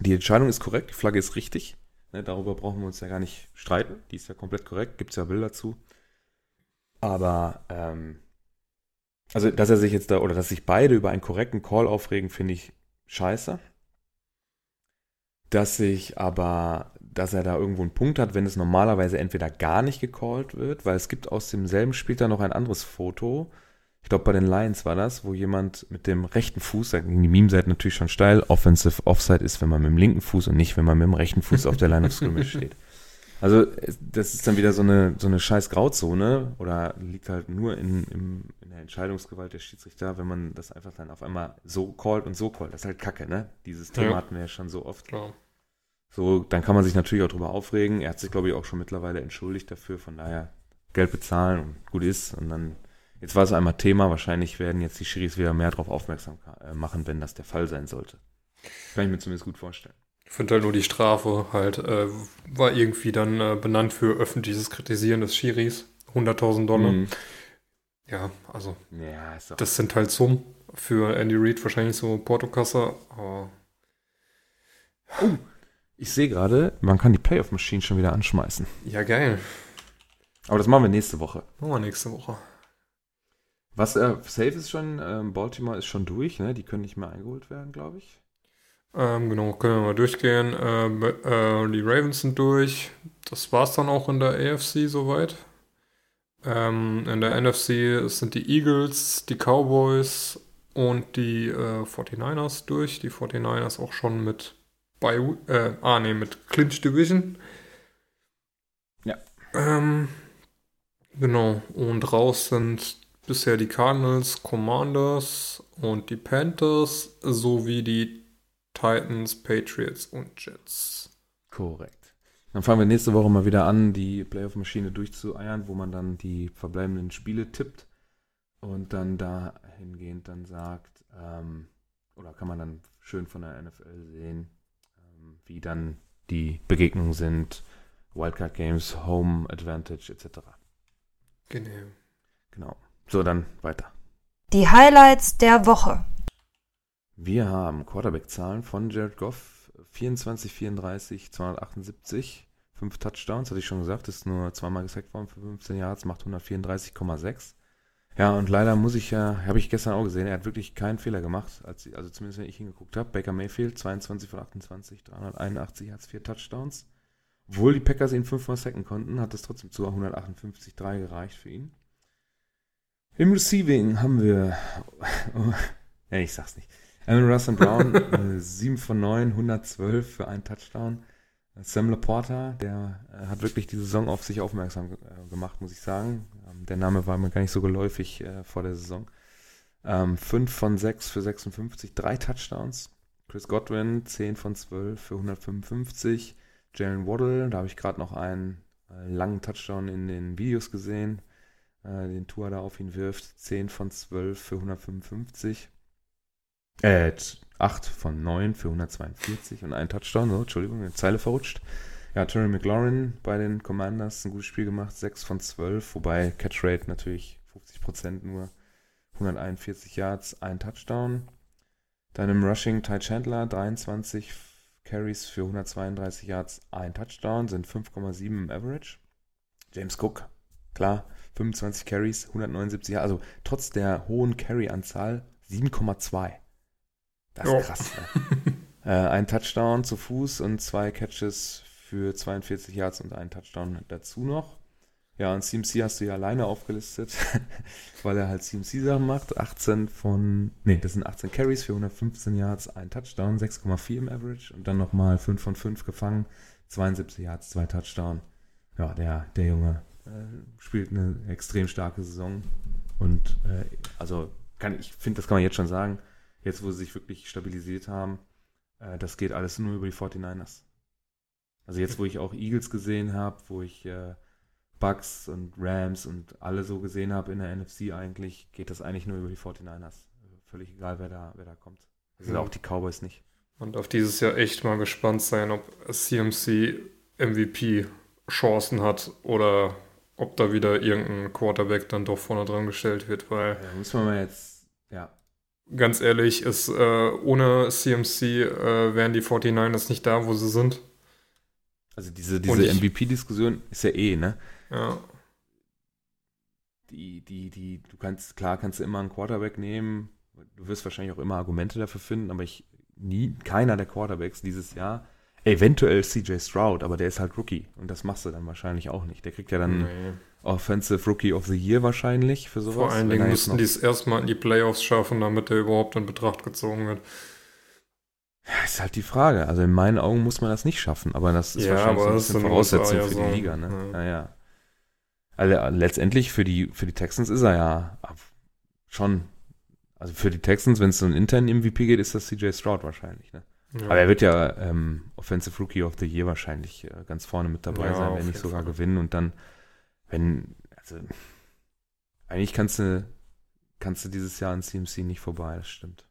Die Entscheidung ist korrekt, die Flagge ist richtig. Ne, darüber brauchen wir uns ja gar nicht streiten. Die ist ja komplett korrekt, gibt es ja Bilder zu. Aber, ähm, also, dass er sich jetzt da, oder dass sich beide über einen korrekten Call aufregen, finde ich scheiße. Dass sich aber, dass er da irgendwo einen Punkt hat, wenn es normalerweise entweder gar nicht gecallt wird, weil es gibt aus demselben Spiel dann noch ein anderes Foto. Ich glaube, bei den Lions war das, wo jemand mit dem rechten Fuß, die Meme-Seite natürlich schon steil, Offensive Offside ist, wenn man mit dem linken Fuß und nicht, wenn man mit dem rechten Fuß auf der Line of Scrimmage steht. Also, das ist dann wieder so eine, so eine scheiß Grauzone oder liegt halt nur in, im, in der Entscheidungsgewalt der Schiedsrichter, wenn man das einfach dann auf einmal so callt und so callt. Das ist halt kacke, ne? Dieses Thema Ja. hatten wir ja schon so oft. Klar. So, dann kann man sich natürlich auch drüber aufregen. Er hat sich, glaube ich, auch schon mittlerweile entschuldigt dafür. Von daher Geld bezahlen und gut ist. Und dann, jetzt war es einmal Thema. Wahrscheinlich werden jetzt die Schiris wieder mehr darauf aufmerksam äh, machen, wenn das der Fall sein sollte. Kann ich mir zumindest gut vorstellen. Ich finde halt nur die Strafe halt, äh, war irgendwie dann äh, benannt für öffentliches Kritisieren des Schiris. 100.000 Dollar. Mhm. Ja, also Ja, das sind halt Summen für Andy Reid wahrscheinlich so Portokasse, aber Ich sehe gerade, man kann die Playoff Machine schon wieder anschmeißen. ja geil. Aber das machen wir nächste Woche. Machen wir nächste Woche. Was äh, safe ist schon, ähm, Baltimore ist schon durch, ne? Die können nicht mehr eingeholt werden, glaube ich. Ähm, genau, können wir mal durchgehen. Ähm, äh, die Ravens sind durch. Das war's dann auch in der AFC soweit. Ähm, in der NFC sind die Eagles, die Cowboys und die äh, 49ers durch. Die 49ers auch schon mit bei äh, ah nee, mit Clinch Division. Ja. Ähm, genau. Und raus sind bisher die Cardinals, Commanders und die Panthers sowie die Titans, Patriots und Jets. Korrekt. Dann fangen wir nächste Woche mal wieder an, die Playoff-Maschine durchzueiern, wo man dann die verbleibenden Spiele tippt und dann dahingehend dann sagt, ähm, oder kann man dann schön von der NFL sehen, ähm, wie dann die Begegnungen sind, Wildcard Games, Home Advantage etc. Genau. Genau. So, dann weiter. Die Highlights der Woche. Wir haben Quarterback-Zahlen von Jared Goff, 24, 34, 278, 5 Touchdowns, hatte ich schon gesagt, ist nur zweimal gesackt worden für 15 Yards, macht 134,6. Ja, und leider muss ich ja, habe ich gestern auch gesehen, er hat wirklich keinen Fehler gemacht, als, also zumindest wenn ich hingeguckt habe. Baker Mayfield, 22 von 28, 381 Yards, 4 Touchdowns. Obwohl die Packers ihn fünfmal sacken konnten, hat es trotzdem zu 158,3 gereicht für ihn. Im Receiving haben wir, ja, ich sag's nicht. Aaron Russell Brown, äh, 7 von 9, 112 für einen Touchdown. Sam Laporta, der äh, hat wirklich die Saison auf sich aufmerksam äh, gemacht, muss ich sagen. Ähm, der Name war mir gar nicht so geläufig äh, vor der Saison. Ähm, 5 von 6 für 56, drei Touchdowns. Chris Godwin, 10 von 12 für 155. Jalen Waddle, da habe ich gerade noch einen äh, langen Touchdown in den Videos gesehen, äh, den Tour da auf ihn wirft. 10 von 12 für 155. Äh, 8 von 9 für 142 und ein Touchdown. So, Entschuldigung, eine Zeile verrutscht. Ja, Terry McLaurin bei den Commanders ein gutes Spiel gemacht. 6 von 12, wobei Catchrate natürlich 50% nur. 141 Yards, ein Touchdown. Dann im Rushing Ty Chandler, 23 Carries für 132 Yards, ein Touchdown, sind 5,7 im Average. James Cook, klar, 25 Carries, 179 Yards. Also trotz der hohen Carry-Anzahl 7,2. Das ist Ja. krass. Ne? äh, ein Touchdown zu Fuß und zwei Catches für 42 Yards und einen Touchdown dazu noch. Ja, und CMC hast du ja alleine aufgelistet, weil er halt CMC-Sachen macht. 18 von, nee, das sind 18 Carries für 115 Yards, ein Touchdown, 6,4 im Average und dann nochmal 5 von 5 gefangen, 72 Yards, zwei Touchdown. Ja, der, der Junge spielt eine extrem starke Saison und äh, also kann, ich finde, das kann man jetzt schon sagen, jetzt wo sie sich wirklich stabilisiert haben, äh, das geht alles nur über die 49ers. Also jetzt, wo ich auch Eagles gesehen habe, wo ich äh, Bucks und Rams und alle so gesehen habe in der NFC eigentlich, geht das eigentlich nur über die 49ers. Völlig egal, wer da, wer da kommt. Also Ja. auch die Cowboys nicht. Man darf dieses Jahr echt mal gespannt sein, ob CMC MVP-Chancen hat oder ob da wieder irgendein Quarterback dann doch vorne dran gestellt wird, weil Da muss man mal jetzt, ja, ganz ehrlich, ist, äh, ohne CMC äh, wären die 49ers nicht da, wo sie sind. also diese, diese MVP-Diskussion ist ja eh, ne? Ja, Die, die, die, du kannst, klar kannst du immer einen Quarterback nehmen, du wirst wahrscheinlich auch immer Argumente dafür finden, aber ich, nie, keiner der Quarterbacks dieses Jahr, eventuell CJ Stroud, aber der ist halt Rookie und das machst du dann wahrscheinlich auch nicht. Der kriegt ja dann nee. Offensive Rookie of the Year wahrscheinlich für sowas. Vor allen Dingen müssten die es erstmal in die Playoffs schaffen, damit der überhaupt in Betracht gezogen wird. Ja, ist halt die Frage. Also in meinen Augen muss man das nicht schaffen, aber das ist Ja, wahrscheinlich so ein bisschen Voraussetzung für so. die Liga, ne? Ja. Naja. Also äh, letztendlich für die, für die Texans ist er ja schon, also für die Texans, wenn es so einen internen MVP geht, ist das CJ Stroud wahrscheinlich, ne? Ja. Aber er wird ja ähm, Offensive Rookie of the Year wahrscheinlich äh, ganz vorne mit dabei Ja, sein, wenn nicht sogar Fall. gewinnen und dann, wenn, also eigentlich kannst du, kannst du dieses Jahr an CMC nicht vorbei, das stimmt.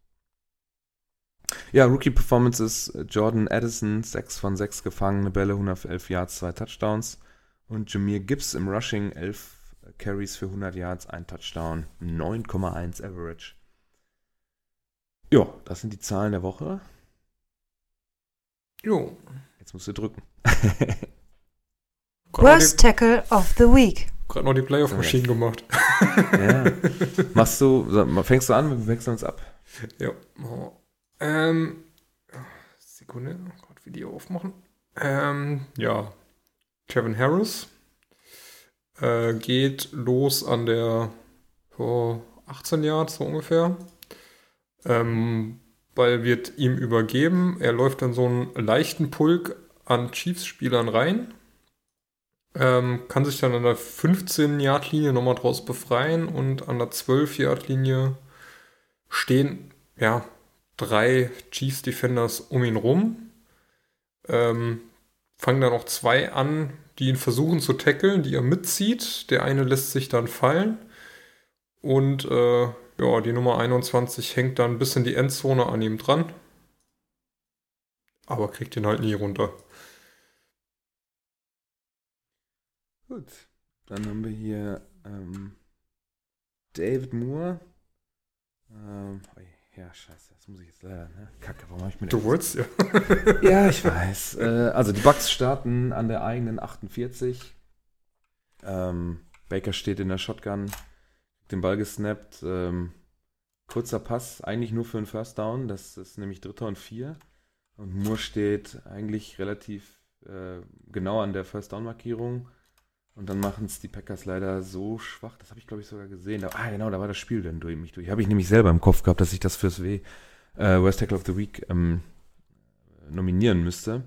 Ja, Rookie Performances, äh, Jordan Addison, 6 von 6 gefangene Bälle, 111 Yards, 2 Touchdowns. Und Jameer Gibbs im Rushing, 11 Carries für 100 Yards, ein Touchdown, 9,1 Average. Ja, das sind die Zahlen der Woche. Jo. Jetzt musst du drücken. Worst Tackle of the Week. gerade noch die Playoff-Maschine gemacht. ja. Machst du, fängst du an, wir wechseln uns ab. Ja. Oh. Ähm, Sekunde, gerade Video aufmachen. Ähm, ja. Kevin Harris äh, geht los an der oh, 18 Yards so ungefähr. Ähm, Ball wird ihm übergeben. Er läuft dann so einen leichten Pulk an Chiefs-Spielern rein. Ähm, kann sich dann an der 15-Yard-Linie nochmal draus befreien und an der 12-Yard-Linie stehen ja, drei Chiefs Defenders um ihn rum. Ähm, fangen dann auch zwei an, die ihn versuchen zu tackeln, die er mitzieht. Der eine lässt sich dann fallen. Und äh, ja, die Nummer 21 hängt dann bis in die Endzone an ihm dran. Aber kriegt ihn halt nie runter. Gut. Dann haben wir hier ähm, David Moore. Ähm, ja, scheiße, das muss ich jetzt leider, ne? Kacke, warum habe ich mir Du das- wolltest ja. Ja, ich weiß. Äh, also die Bucks starten an der eigenen 48. Ähm, Baker steht in der Shotgun, den Ball gesnappt. Ähm, kurzer Pass, eigentlich nur für einen First Down. Das ist nämlich Dritter und Vier. Und Moore steht eigentlich relativ äh, genau an der First Down Markierung. Und dann machen es die Packers leider so schwach. Das habe ich, glaube ich, sogar gesehen. Da, ah, genau, da war das Spiel dann durch mich durch. Habe ich nämlich selber im Kopf gehabt, dass ich das fürs W äh, Worst Tackle of the Week ähm, nominieren müsste.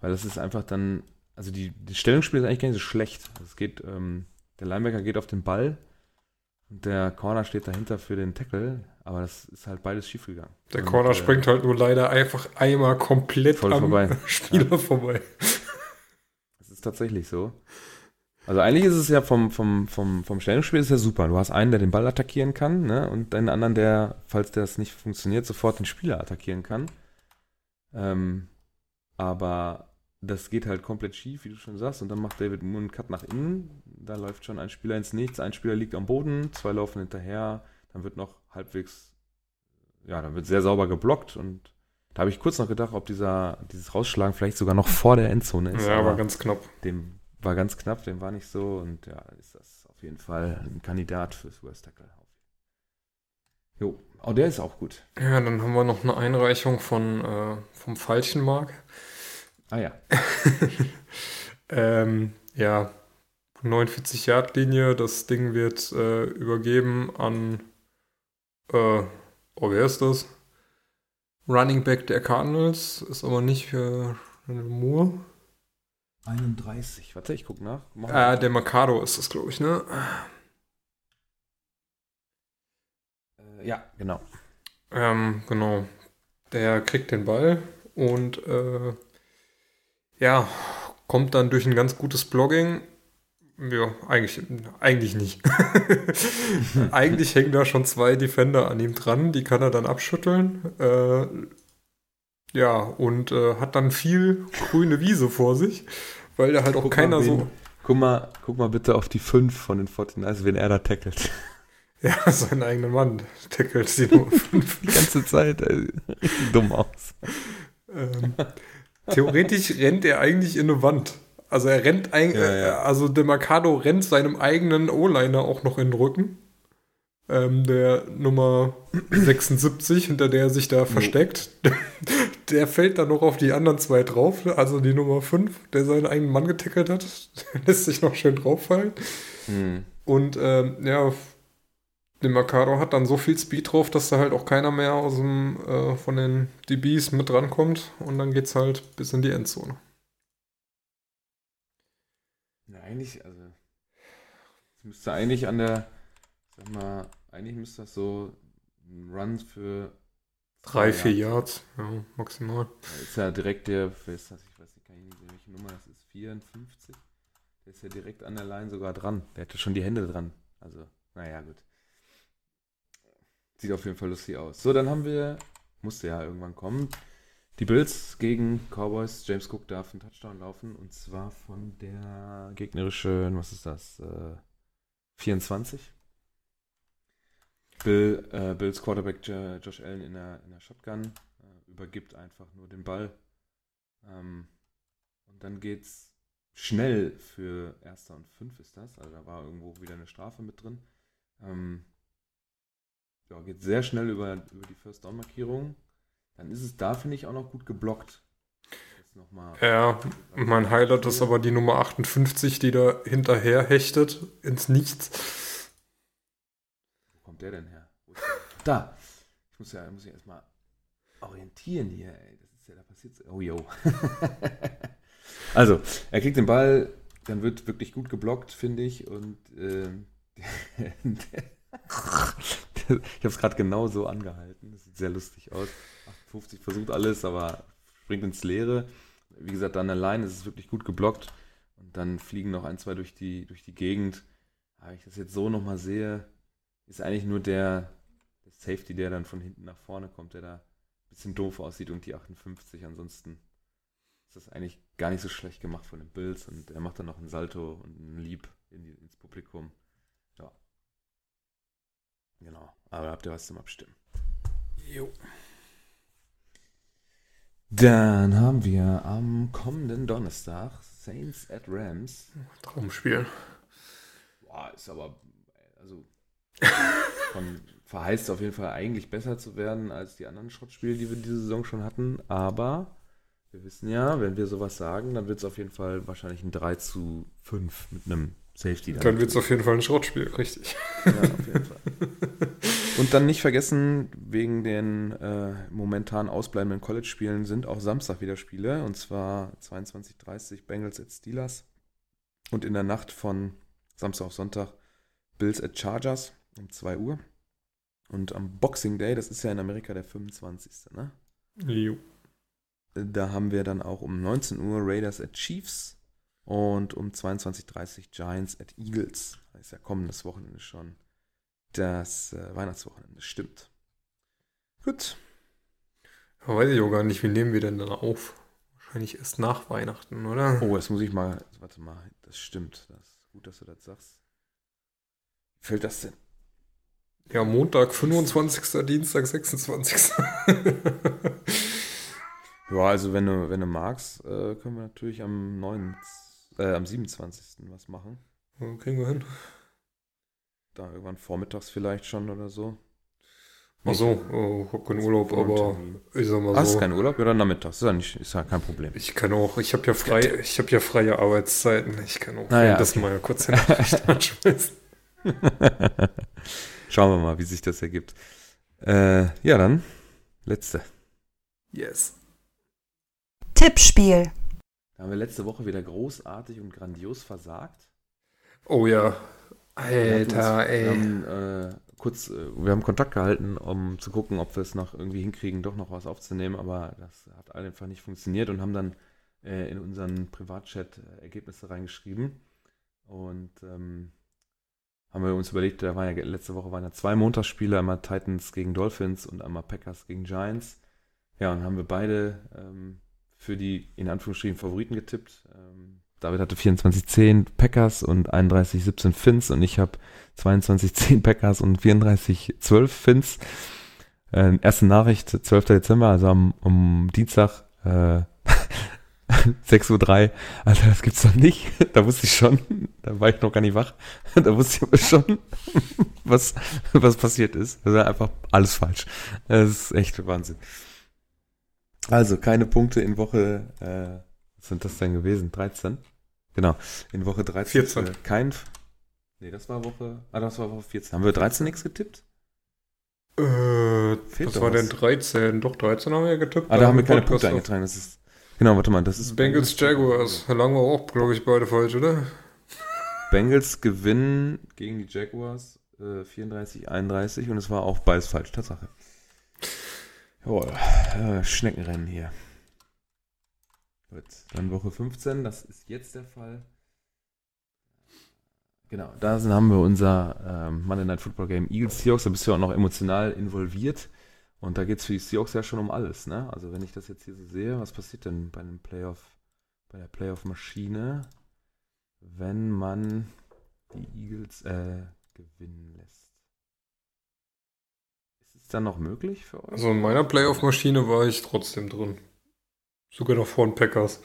Weil das ist einfach dann, also die, die Stellungsspiel ist eigentlich gar nicht so schlecht. Es geht, ähm, der Linebacker geht auf den Ball und der Corner steht dahinter für den Tackle, aber das ist halt beides schiefgegangen. Der Und, Corner äh, springt halt nur leider einfach einmal komplett Voll am vorbei. Spieler vorbei. Das ist tatsächlich so. Also eigentlich ist es ja vom, vom, vom, vom Stellungsspiel ist ja super. Du hast einen, der den Ball attackieren kann, ne? Und einen anderen, der, falls das nicht funktioniert, sofort den Spieler attackieren kann. Ähm, aber das geht halt komplett schief, wie du schon sagst. Und dann macht David Moore einen Cut nach innen. Da läuft schon ein Spieler ins Nichts, ein Spieler liegt am Boden, zwei laufen hinterher. Dann wird noch halbwegs, ja, dann wird sehr sauber geblockt. Und da habe ich kurz noch gedacht, ob dieser, dieses Rausschlagen vielleicht sogar noch vor der Endzone ist. Ja, aber ganz knapp. dem war ganz knapp, dem war nicht so und ja, ist das auf jeden Fall ein Kandidat fürs Worst Tackle. Jo, oh, der ist auch gut. Ja, dann haben wir noch eine Einreichung von äh, vom Falchenmark. Ah ja. ähm, ja, 49 Yard Linie. Das Ding wird äh, übergeben an äh, oh, wer ist das? Running Back der Cardinals ist aber nicht äh, Moore. 31. Warte, ich guck nach. Äh, der Mercado ist das, glaube ich, ne? Äh, ja, genau. Ähm, genau. Der kriegt den Ball und äh, ja, kommt dann durch ein ganz gutes Blogging. Ja, eigentlich, eigentlich nicht. eigentlich hängen da schon zwei Defender an ihm dran, die kann er dann abschütteln. Äh, ja, und äh, hat dann viel grüne Wiese vor sich, weil da halt auch Guck keiner mal, wen- so. Guck mal, guck mal bitte auf die 5 von den 49ers, wenn er da tackelt. Ja, sein eigener Mann tackelt die Nummer 5. Die ganze Zeit, ey. Dumm aus. Ähm, theoretisch rennt er eigentlich in eine Wand. Also er rennt eigentlich, Ja, ja. also der Mercado rennt seinem eigenen O-Liner auch noch in den Rücken. Ähm, der Nummer 76, hinter der er sich da versteckt, der fällt dann noch auf die anderen zwei drauf. Also die Nummer 5, der seinen eigenen Mann getackelt hat, der lässt sich noch schön drauffallen. Hm. Und ähm, ja, der Mercado hat dann so viel Speed drauf, dass da halt auch keiner mehr aus dem, äh, von den DBs mit rankommt. Und dann geht's halt bis in die Endzone. Ja, eigentlich, also. Es müsste eigentlich an der, sag mal, eigentlich müsste das so ein Run für. Drei, vier Yards, ja, maximal. Da ist ja direkt der? Ich weiß nicht, kann ich nicht welche Nummer das ist. 54. Der ist ja direkt an der Line sogar dran. Der hatte schon die Hände dran. Also, naja, gut. Sieht auf jeden Fall lustig aus. So, dann haben wir, musste ja irgendwann kommen, die Bills gegen Cowboys. James Cook darf einen Touchdown laufen und zwar von der gegnerischen, was ist das? Äh, 24. Bill, äh, Bills Quarterback Jo- Josh Allen in der, in der Shotgun äh, übergibt einfach nur den Ball. Ähm, und dann geht's schnell für Erster und Fünf ist das. Also da war irgendwo wieder eine Strafe mit drin. Ähm, ja, geht sehr schnell über, über die First Down Markierung. Dann ist es da, finde ich, auch noch gut geblockt. Ja, mein Highlight ist aber die Nummer 58, die da hinterher hechtet ins Nichts. Wo kommt der denn her? Da. Ich muss ja, muss ja erstmal orientieren hier, ey. Das ist ja, da passiert Oh, yo. also, er kriegt den Ball, dann wird wirklich gut geblockt, finde ich. Und ähm, ich habe es gerade genau so angehalten. Das sieht sehr lustig aus. 58 versucht alles, aber springt ins Leere. Wie gesagt, an der Line ist es wirklich gut geblockt. Und dann fliegen noch ein, zwei durch die, durch die Gegend. Aber ich das jetzt so nochmal sehe, ist eigentlich nur der, der Safety, der dann von hinten nach vorne kommt, der da ein bisschen doof aussieht und die 58. Ansonsten ist das eigentlich gar nicht so schlecht gemacht von den Bills und er macht dann noch einen Salto und einen Lieb in die, ins Publikum. Genau. Aber da habt ihr was zum Abstimmen. Jo. Dann haben wir am kommenden Donnerstag Saints at Rams. Traumspiel. Boah, ist aber, also, von, verheißt auf jeden Fall eigentlich besser zu werden als die anderen Schrottspiele, die wir diese Saison schon hatten. Aber wir wissen ja, wenn wir sowas sagen, dann wird es auf jeden Fall wahrscheinlich ein 3 zu 5 mit einem Safety. Dann wird es auf jeden Fall ein Schrottspiel, richtig. Ja, auf jeden Fall. Und dann nicht vergessen, wegen den äh, momentan ausbleibenden College-Spielen sind auch Samstag wieder Spiele. Und zwar 22.30 Bengals at Steelers. Und in der Nacht von Samstag auf Sonntag Bills at Chargers um 2 Uhr. Und am Boxing Day, das ist ja in Amerika der 25. Ne? Jo. Da haben wir dann auch um 19 Uhr Raiders at Chiefs und um 22.30 Giants at Eagles. Das ist ja kommendes Wochenende schon das äh, Weihnachtswochenende. Stimmt. Gut. Ja, weiß ich auch gar nicht, wie nehmen wir denn dann auf? Wahrscheinlich erst nach Weihnachten, oder? Oh, jetzt muss ich mal. Warte mal, das stimmt. Das ist gut, dass du das sagst. Wie fällt das denn? Ja, Montag 25. Dienstag 26. Ja, also wenn du, wenn du magst, äh, können wir natürlich am 9, äh, am 27. was machen. Ja, Kriegen wir hin. da irgendwann vormittags vielleicht schon oder so. Ach so, oh, ich hab keinen Urlaub, aber ich sag mal Hast so. du keinen Urlaub? Ja, dann nachmittags. Ist ja, nicht, ist ja kein Problem. Ich kann auch, ich habe ja frei, ich habe ja freie Arbeitszeiten. Ich kann auch Ah ja, das okay. mal kurz Nachricht anschmeißen. Schauen wir mal, wie sich das ergibt. Äh, ja, dann letzte. Yes. Tippspiel. Da haben wir letzte Woche wieder großartig und grandios versagt. Oh ja. Hatten uns- Alter, Wir ey. haben, äh, kurz, äh, wir haben Kontakt gehalten, um zu gucken, ob wir es noch irgendwie hinkriegen, doch noch was aufzunehmen, aber das hat einfach nicht funktioniert und haben dann äh, in unseren Privatchat äh, Ergebnisse reingeschrieben. Und ähm, haben wir uns überlegt, da waren ja letzte Woche waren ja zwei Montagsspiele, einmal Titans gegen Dolphins und einmal Packers gegen Giants. Ja, und haben wir beide ähm, für die in Anführungsstrichen Favoriten getippt. Ähm, David hatte 24-10 Packers und 31-17 Fins und ich habe 22-10 Packers und 34-12 Fins. Äh, erste Nachricht, 12. Dezember, also am, am Dienstag, äh, 6.03 Uhr. Alter, das gibt's doch nicht. Da wusste ich schon, da war ich noch gar nicht wach. Da wusste ich aber schon, was, was passiert ist. Das war einfach alles falsch. Das ist echt Wahnsinn. Also, keine Punkte in Woche, äh, was sind das denn gewesen? 13? Genau, in Woche 13. 14. Äh, kein, nee, das war Woche, ah, das war Woche 14. Haben wir 13 nichts getippt? Äh, Fehlt was doch war was. denn 13? Doch, 13 haben wir ja getippt. Ah, da haben wir keine Podcast Punkte auf. eingetragen. Das ist, genau, warte mal, das ist Bengals Jaguars. Da lagen wir auch, glaube ich, beide falsch, oder? Bengals gewinnen gegen die Jaguars äh, 34-31 und es war auch beides falsch. Tatsache. Jawohl. Äh, Schneckenrennen hier. Gut. Dann Woche 15, das ist jetzt der Fall. Genau, da sind, haben wir unser ähm, Monday Night Football Game Eagles Seahawks. Da bist du ja auch noch emotional involviert. Und da geht es für die Seahawks ja schon um alles, ne? Also wenn ich das jetzt hier so sehe, was passiert denn bei einem Playoff, bei der Playoff-Maschine? wenn man die Eagles äh, gewinnen dann noch möglich für euch? Also in meiner Playoff-Maschine war ich trotzdem drin. Sogar noch vor den Packers.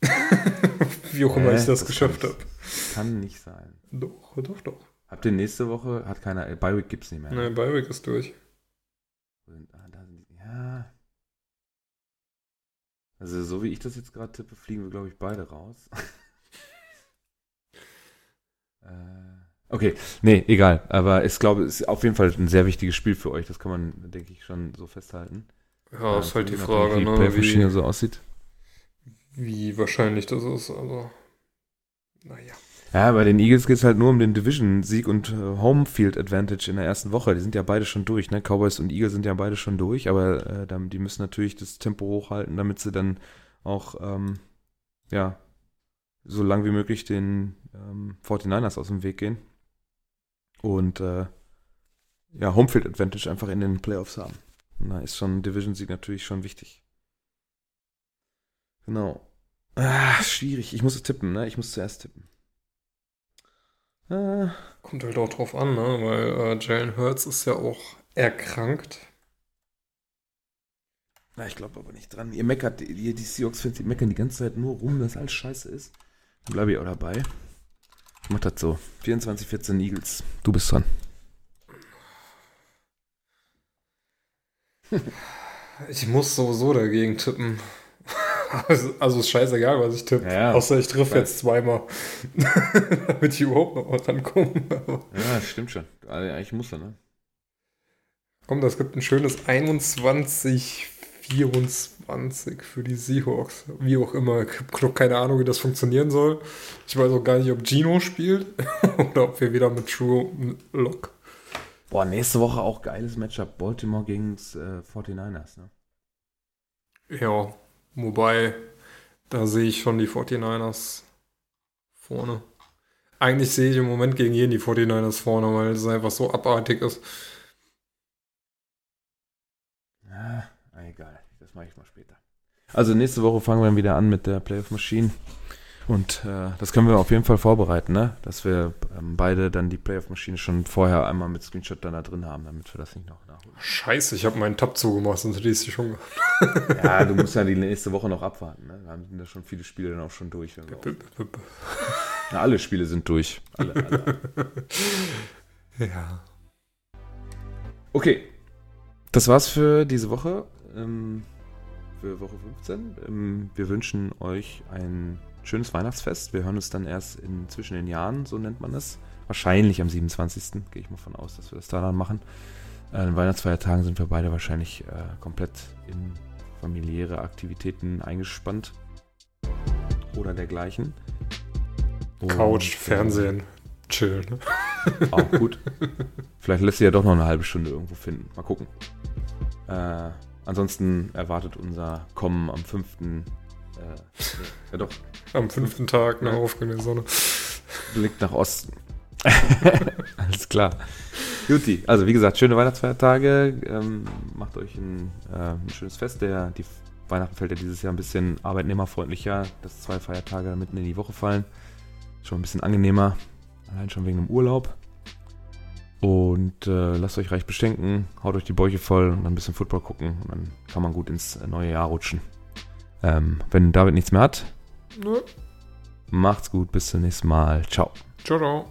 Wie auch immer Hä? ich das, Das geschafft habe. Kann nicht sein. Doch, doch, doch. Habt ihr nächste Woche, hat keiner, äh, Bi-Week gibt's nicht mehr. Nein, Beiweg ist durch. Ah, ja. Also so wie ich das jetzt gerade tippe, fliegen wir glaube ich beide raus. äh, okay, nee, egal. Aber ich glaube, es ist auf jeden Fall ein sehr wichtiges Spiel für euch. Das kann man, denke ich, schon so festhalten. Ja, ist halt die Frage, wie ne, wie, so aussieht. wie wahrscheinlich das ist. Also, naja. Ja, bei den Eagles geht es halt nur um den Division-Sieg und äh, Homefield-Advantage in der ersten Woche. Die sind ja beide schon durch, ne? Cowboys und Eagles sind ja beide schon durch, aber äh, die müssen natürlich das Tempo hochhalten, damit sie dann auch, ähm, ja, so lang wie möglich den ähm, 49ers aus dem Weg gehen. Und äh, ja, Homefield-Advantage einfach in den Playoffs haben. Und da ist schon ein Division-Sieg natürlich schon wichtig. Genau. Ah, schwierig. Ich muss tippen, ne? Ich muss zuerst tippen. Äh, Kommt halt auch drauf an, ne? Weil äh, Jalen Hurts ist ja auch erkrankt. na, ich glaube aber nicht dran. Ihr meckert, die, die Seahawks-Fans, die meckern die ganze Zeit nur rum, dass alles scheiße ist. Dann bleibe ich auch dabei. Ich mach das so. 24-14 Eagles. Du bist dran. Ich muss sowieso dagegen tippen. Also, also ist scheißegal, was ich tippe. Ja. Außer ich triff jetzt zweimal. Damit ich überhaupt noch mal rankomme. Ja, stimmt schon. Also, Eigentlich muss er, ne? Komm, das gibt ein schönes 21, 24 für die Seahawks. Wie auch immer. Ich habe noch keine Ahnung, wie das funktionieren soll. Ich weiß auch gar nicht, ob Gino spielt oder ob wir wieder mit True Lock. Boah, nächste Woche auch geiles Matchup. Baltimore gegen äh, 49ers, ne? Ja, wobei, da sehe ich schon die 49ers vorne. Eigentlich sehe ich im Moment gegen jeden die 49ers vorne, weil es einfach so abartig ist. Ah, egal. Das mache ich mal später. Also nächste Woche fangen wir dann wieder an mit der Playoff Machine. Und äh, das können wir auf jeden Fall vorbereiten, ne? Dass wir ähm, beide dann die Playoff-Maschine schon vorher einmal mit Screenshot dann da drin haben, damit wir das nicht noch nachholen. Scheiße, ich habe meinen Tab zugemacht, sonst hätte ich sie schon gehabt. Ja, du musst ja die nächste Woche noch abwarten, ne? Da sind ja schon viele Spiele dann auch schon durch. Ja, alle Spiele sind durch. Alle, alle. Ja. Okay. Das war's für diese Woche. Ähm, für Woche 15. Ähm, wir wünschen euch ein schönes Weihnachtsfest. Wir hören uns dann erst in, zwischen den Jahren, so nennt man es. Wahrscheinlich am 27. gehe ich mal von aus, dass wir das da dann machen. Äh, an Weihnachtsfeiertagen sind wir beide wahrscheinlich äh, komplett in familiäre Aktivitäten eingespannt. Oder dergleichen. Und, Couch, äh, Fernsehen, chillen. Auch gut. Vielleicht lässt sich ja doch noch eine halbe Stunde irgendwo finden. Mal gucken. Äh, ansonsten erwartet unser Kommen am 5. Äh, ja doch, Am fünften Tag nach Ja. aufgehende Sonne. Blick nach Osten. Alles klar. Juti, also wie gesagt, schöne Weihnachtsfeiertage. Ähm, macht euch ein, äh, ein schönes Fest. Der, die Weihnachten fällt ja dieses Jahr ein bisschen arbeitnehmerfreundlicher, dass zwei Feiertage mitten in die Woche fallen. Schon ein bisschen angenehmer. Allein schon wegen dem Urlaub. Und äh, lasst euch reich beschenken, haut euch die Bäuche voll und dann ein bisschen Football gucken und dann kann man gut ins neue Jahr rutschen. Ähm, wenn David nichts mehr hat, Nö. macht's gut, bis zum nächsten Mal. Ciao. Ciao, ciao.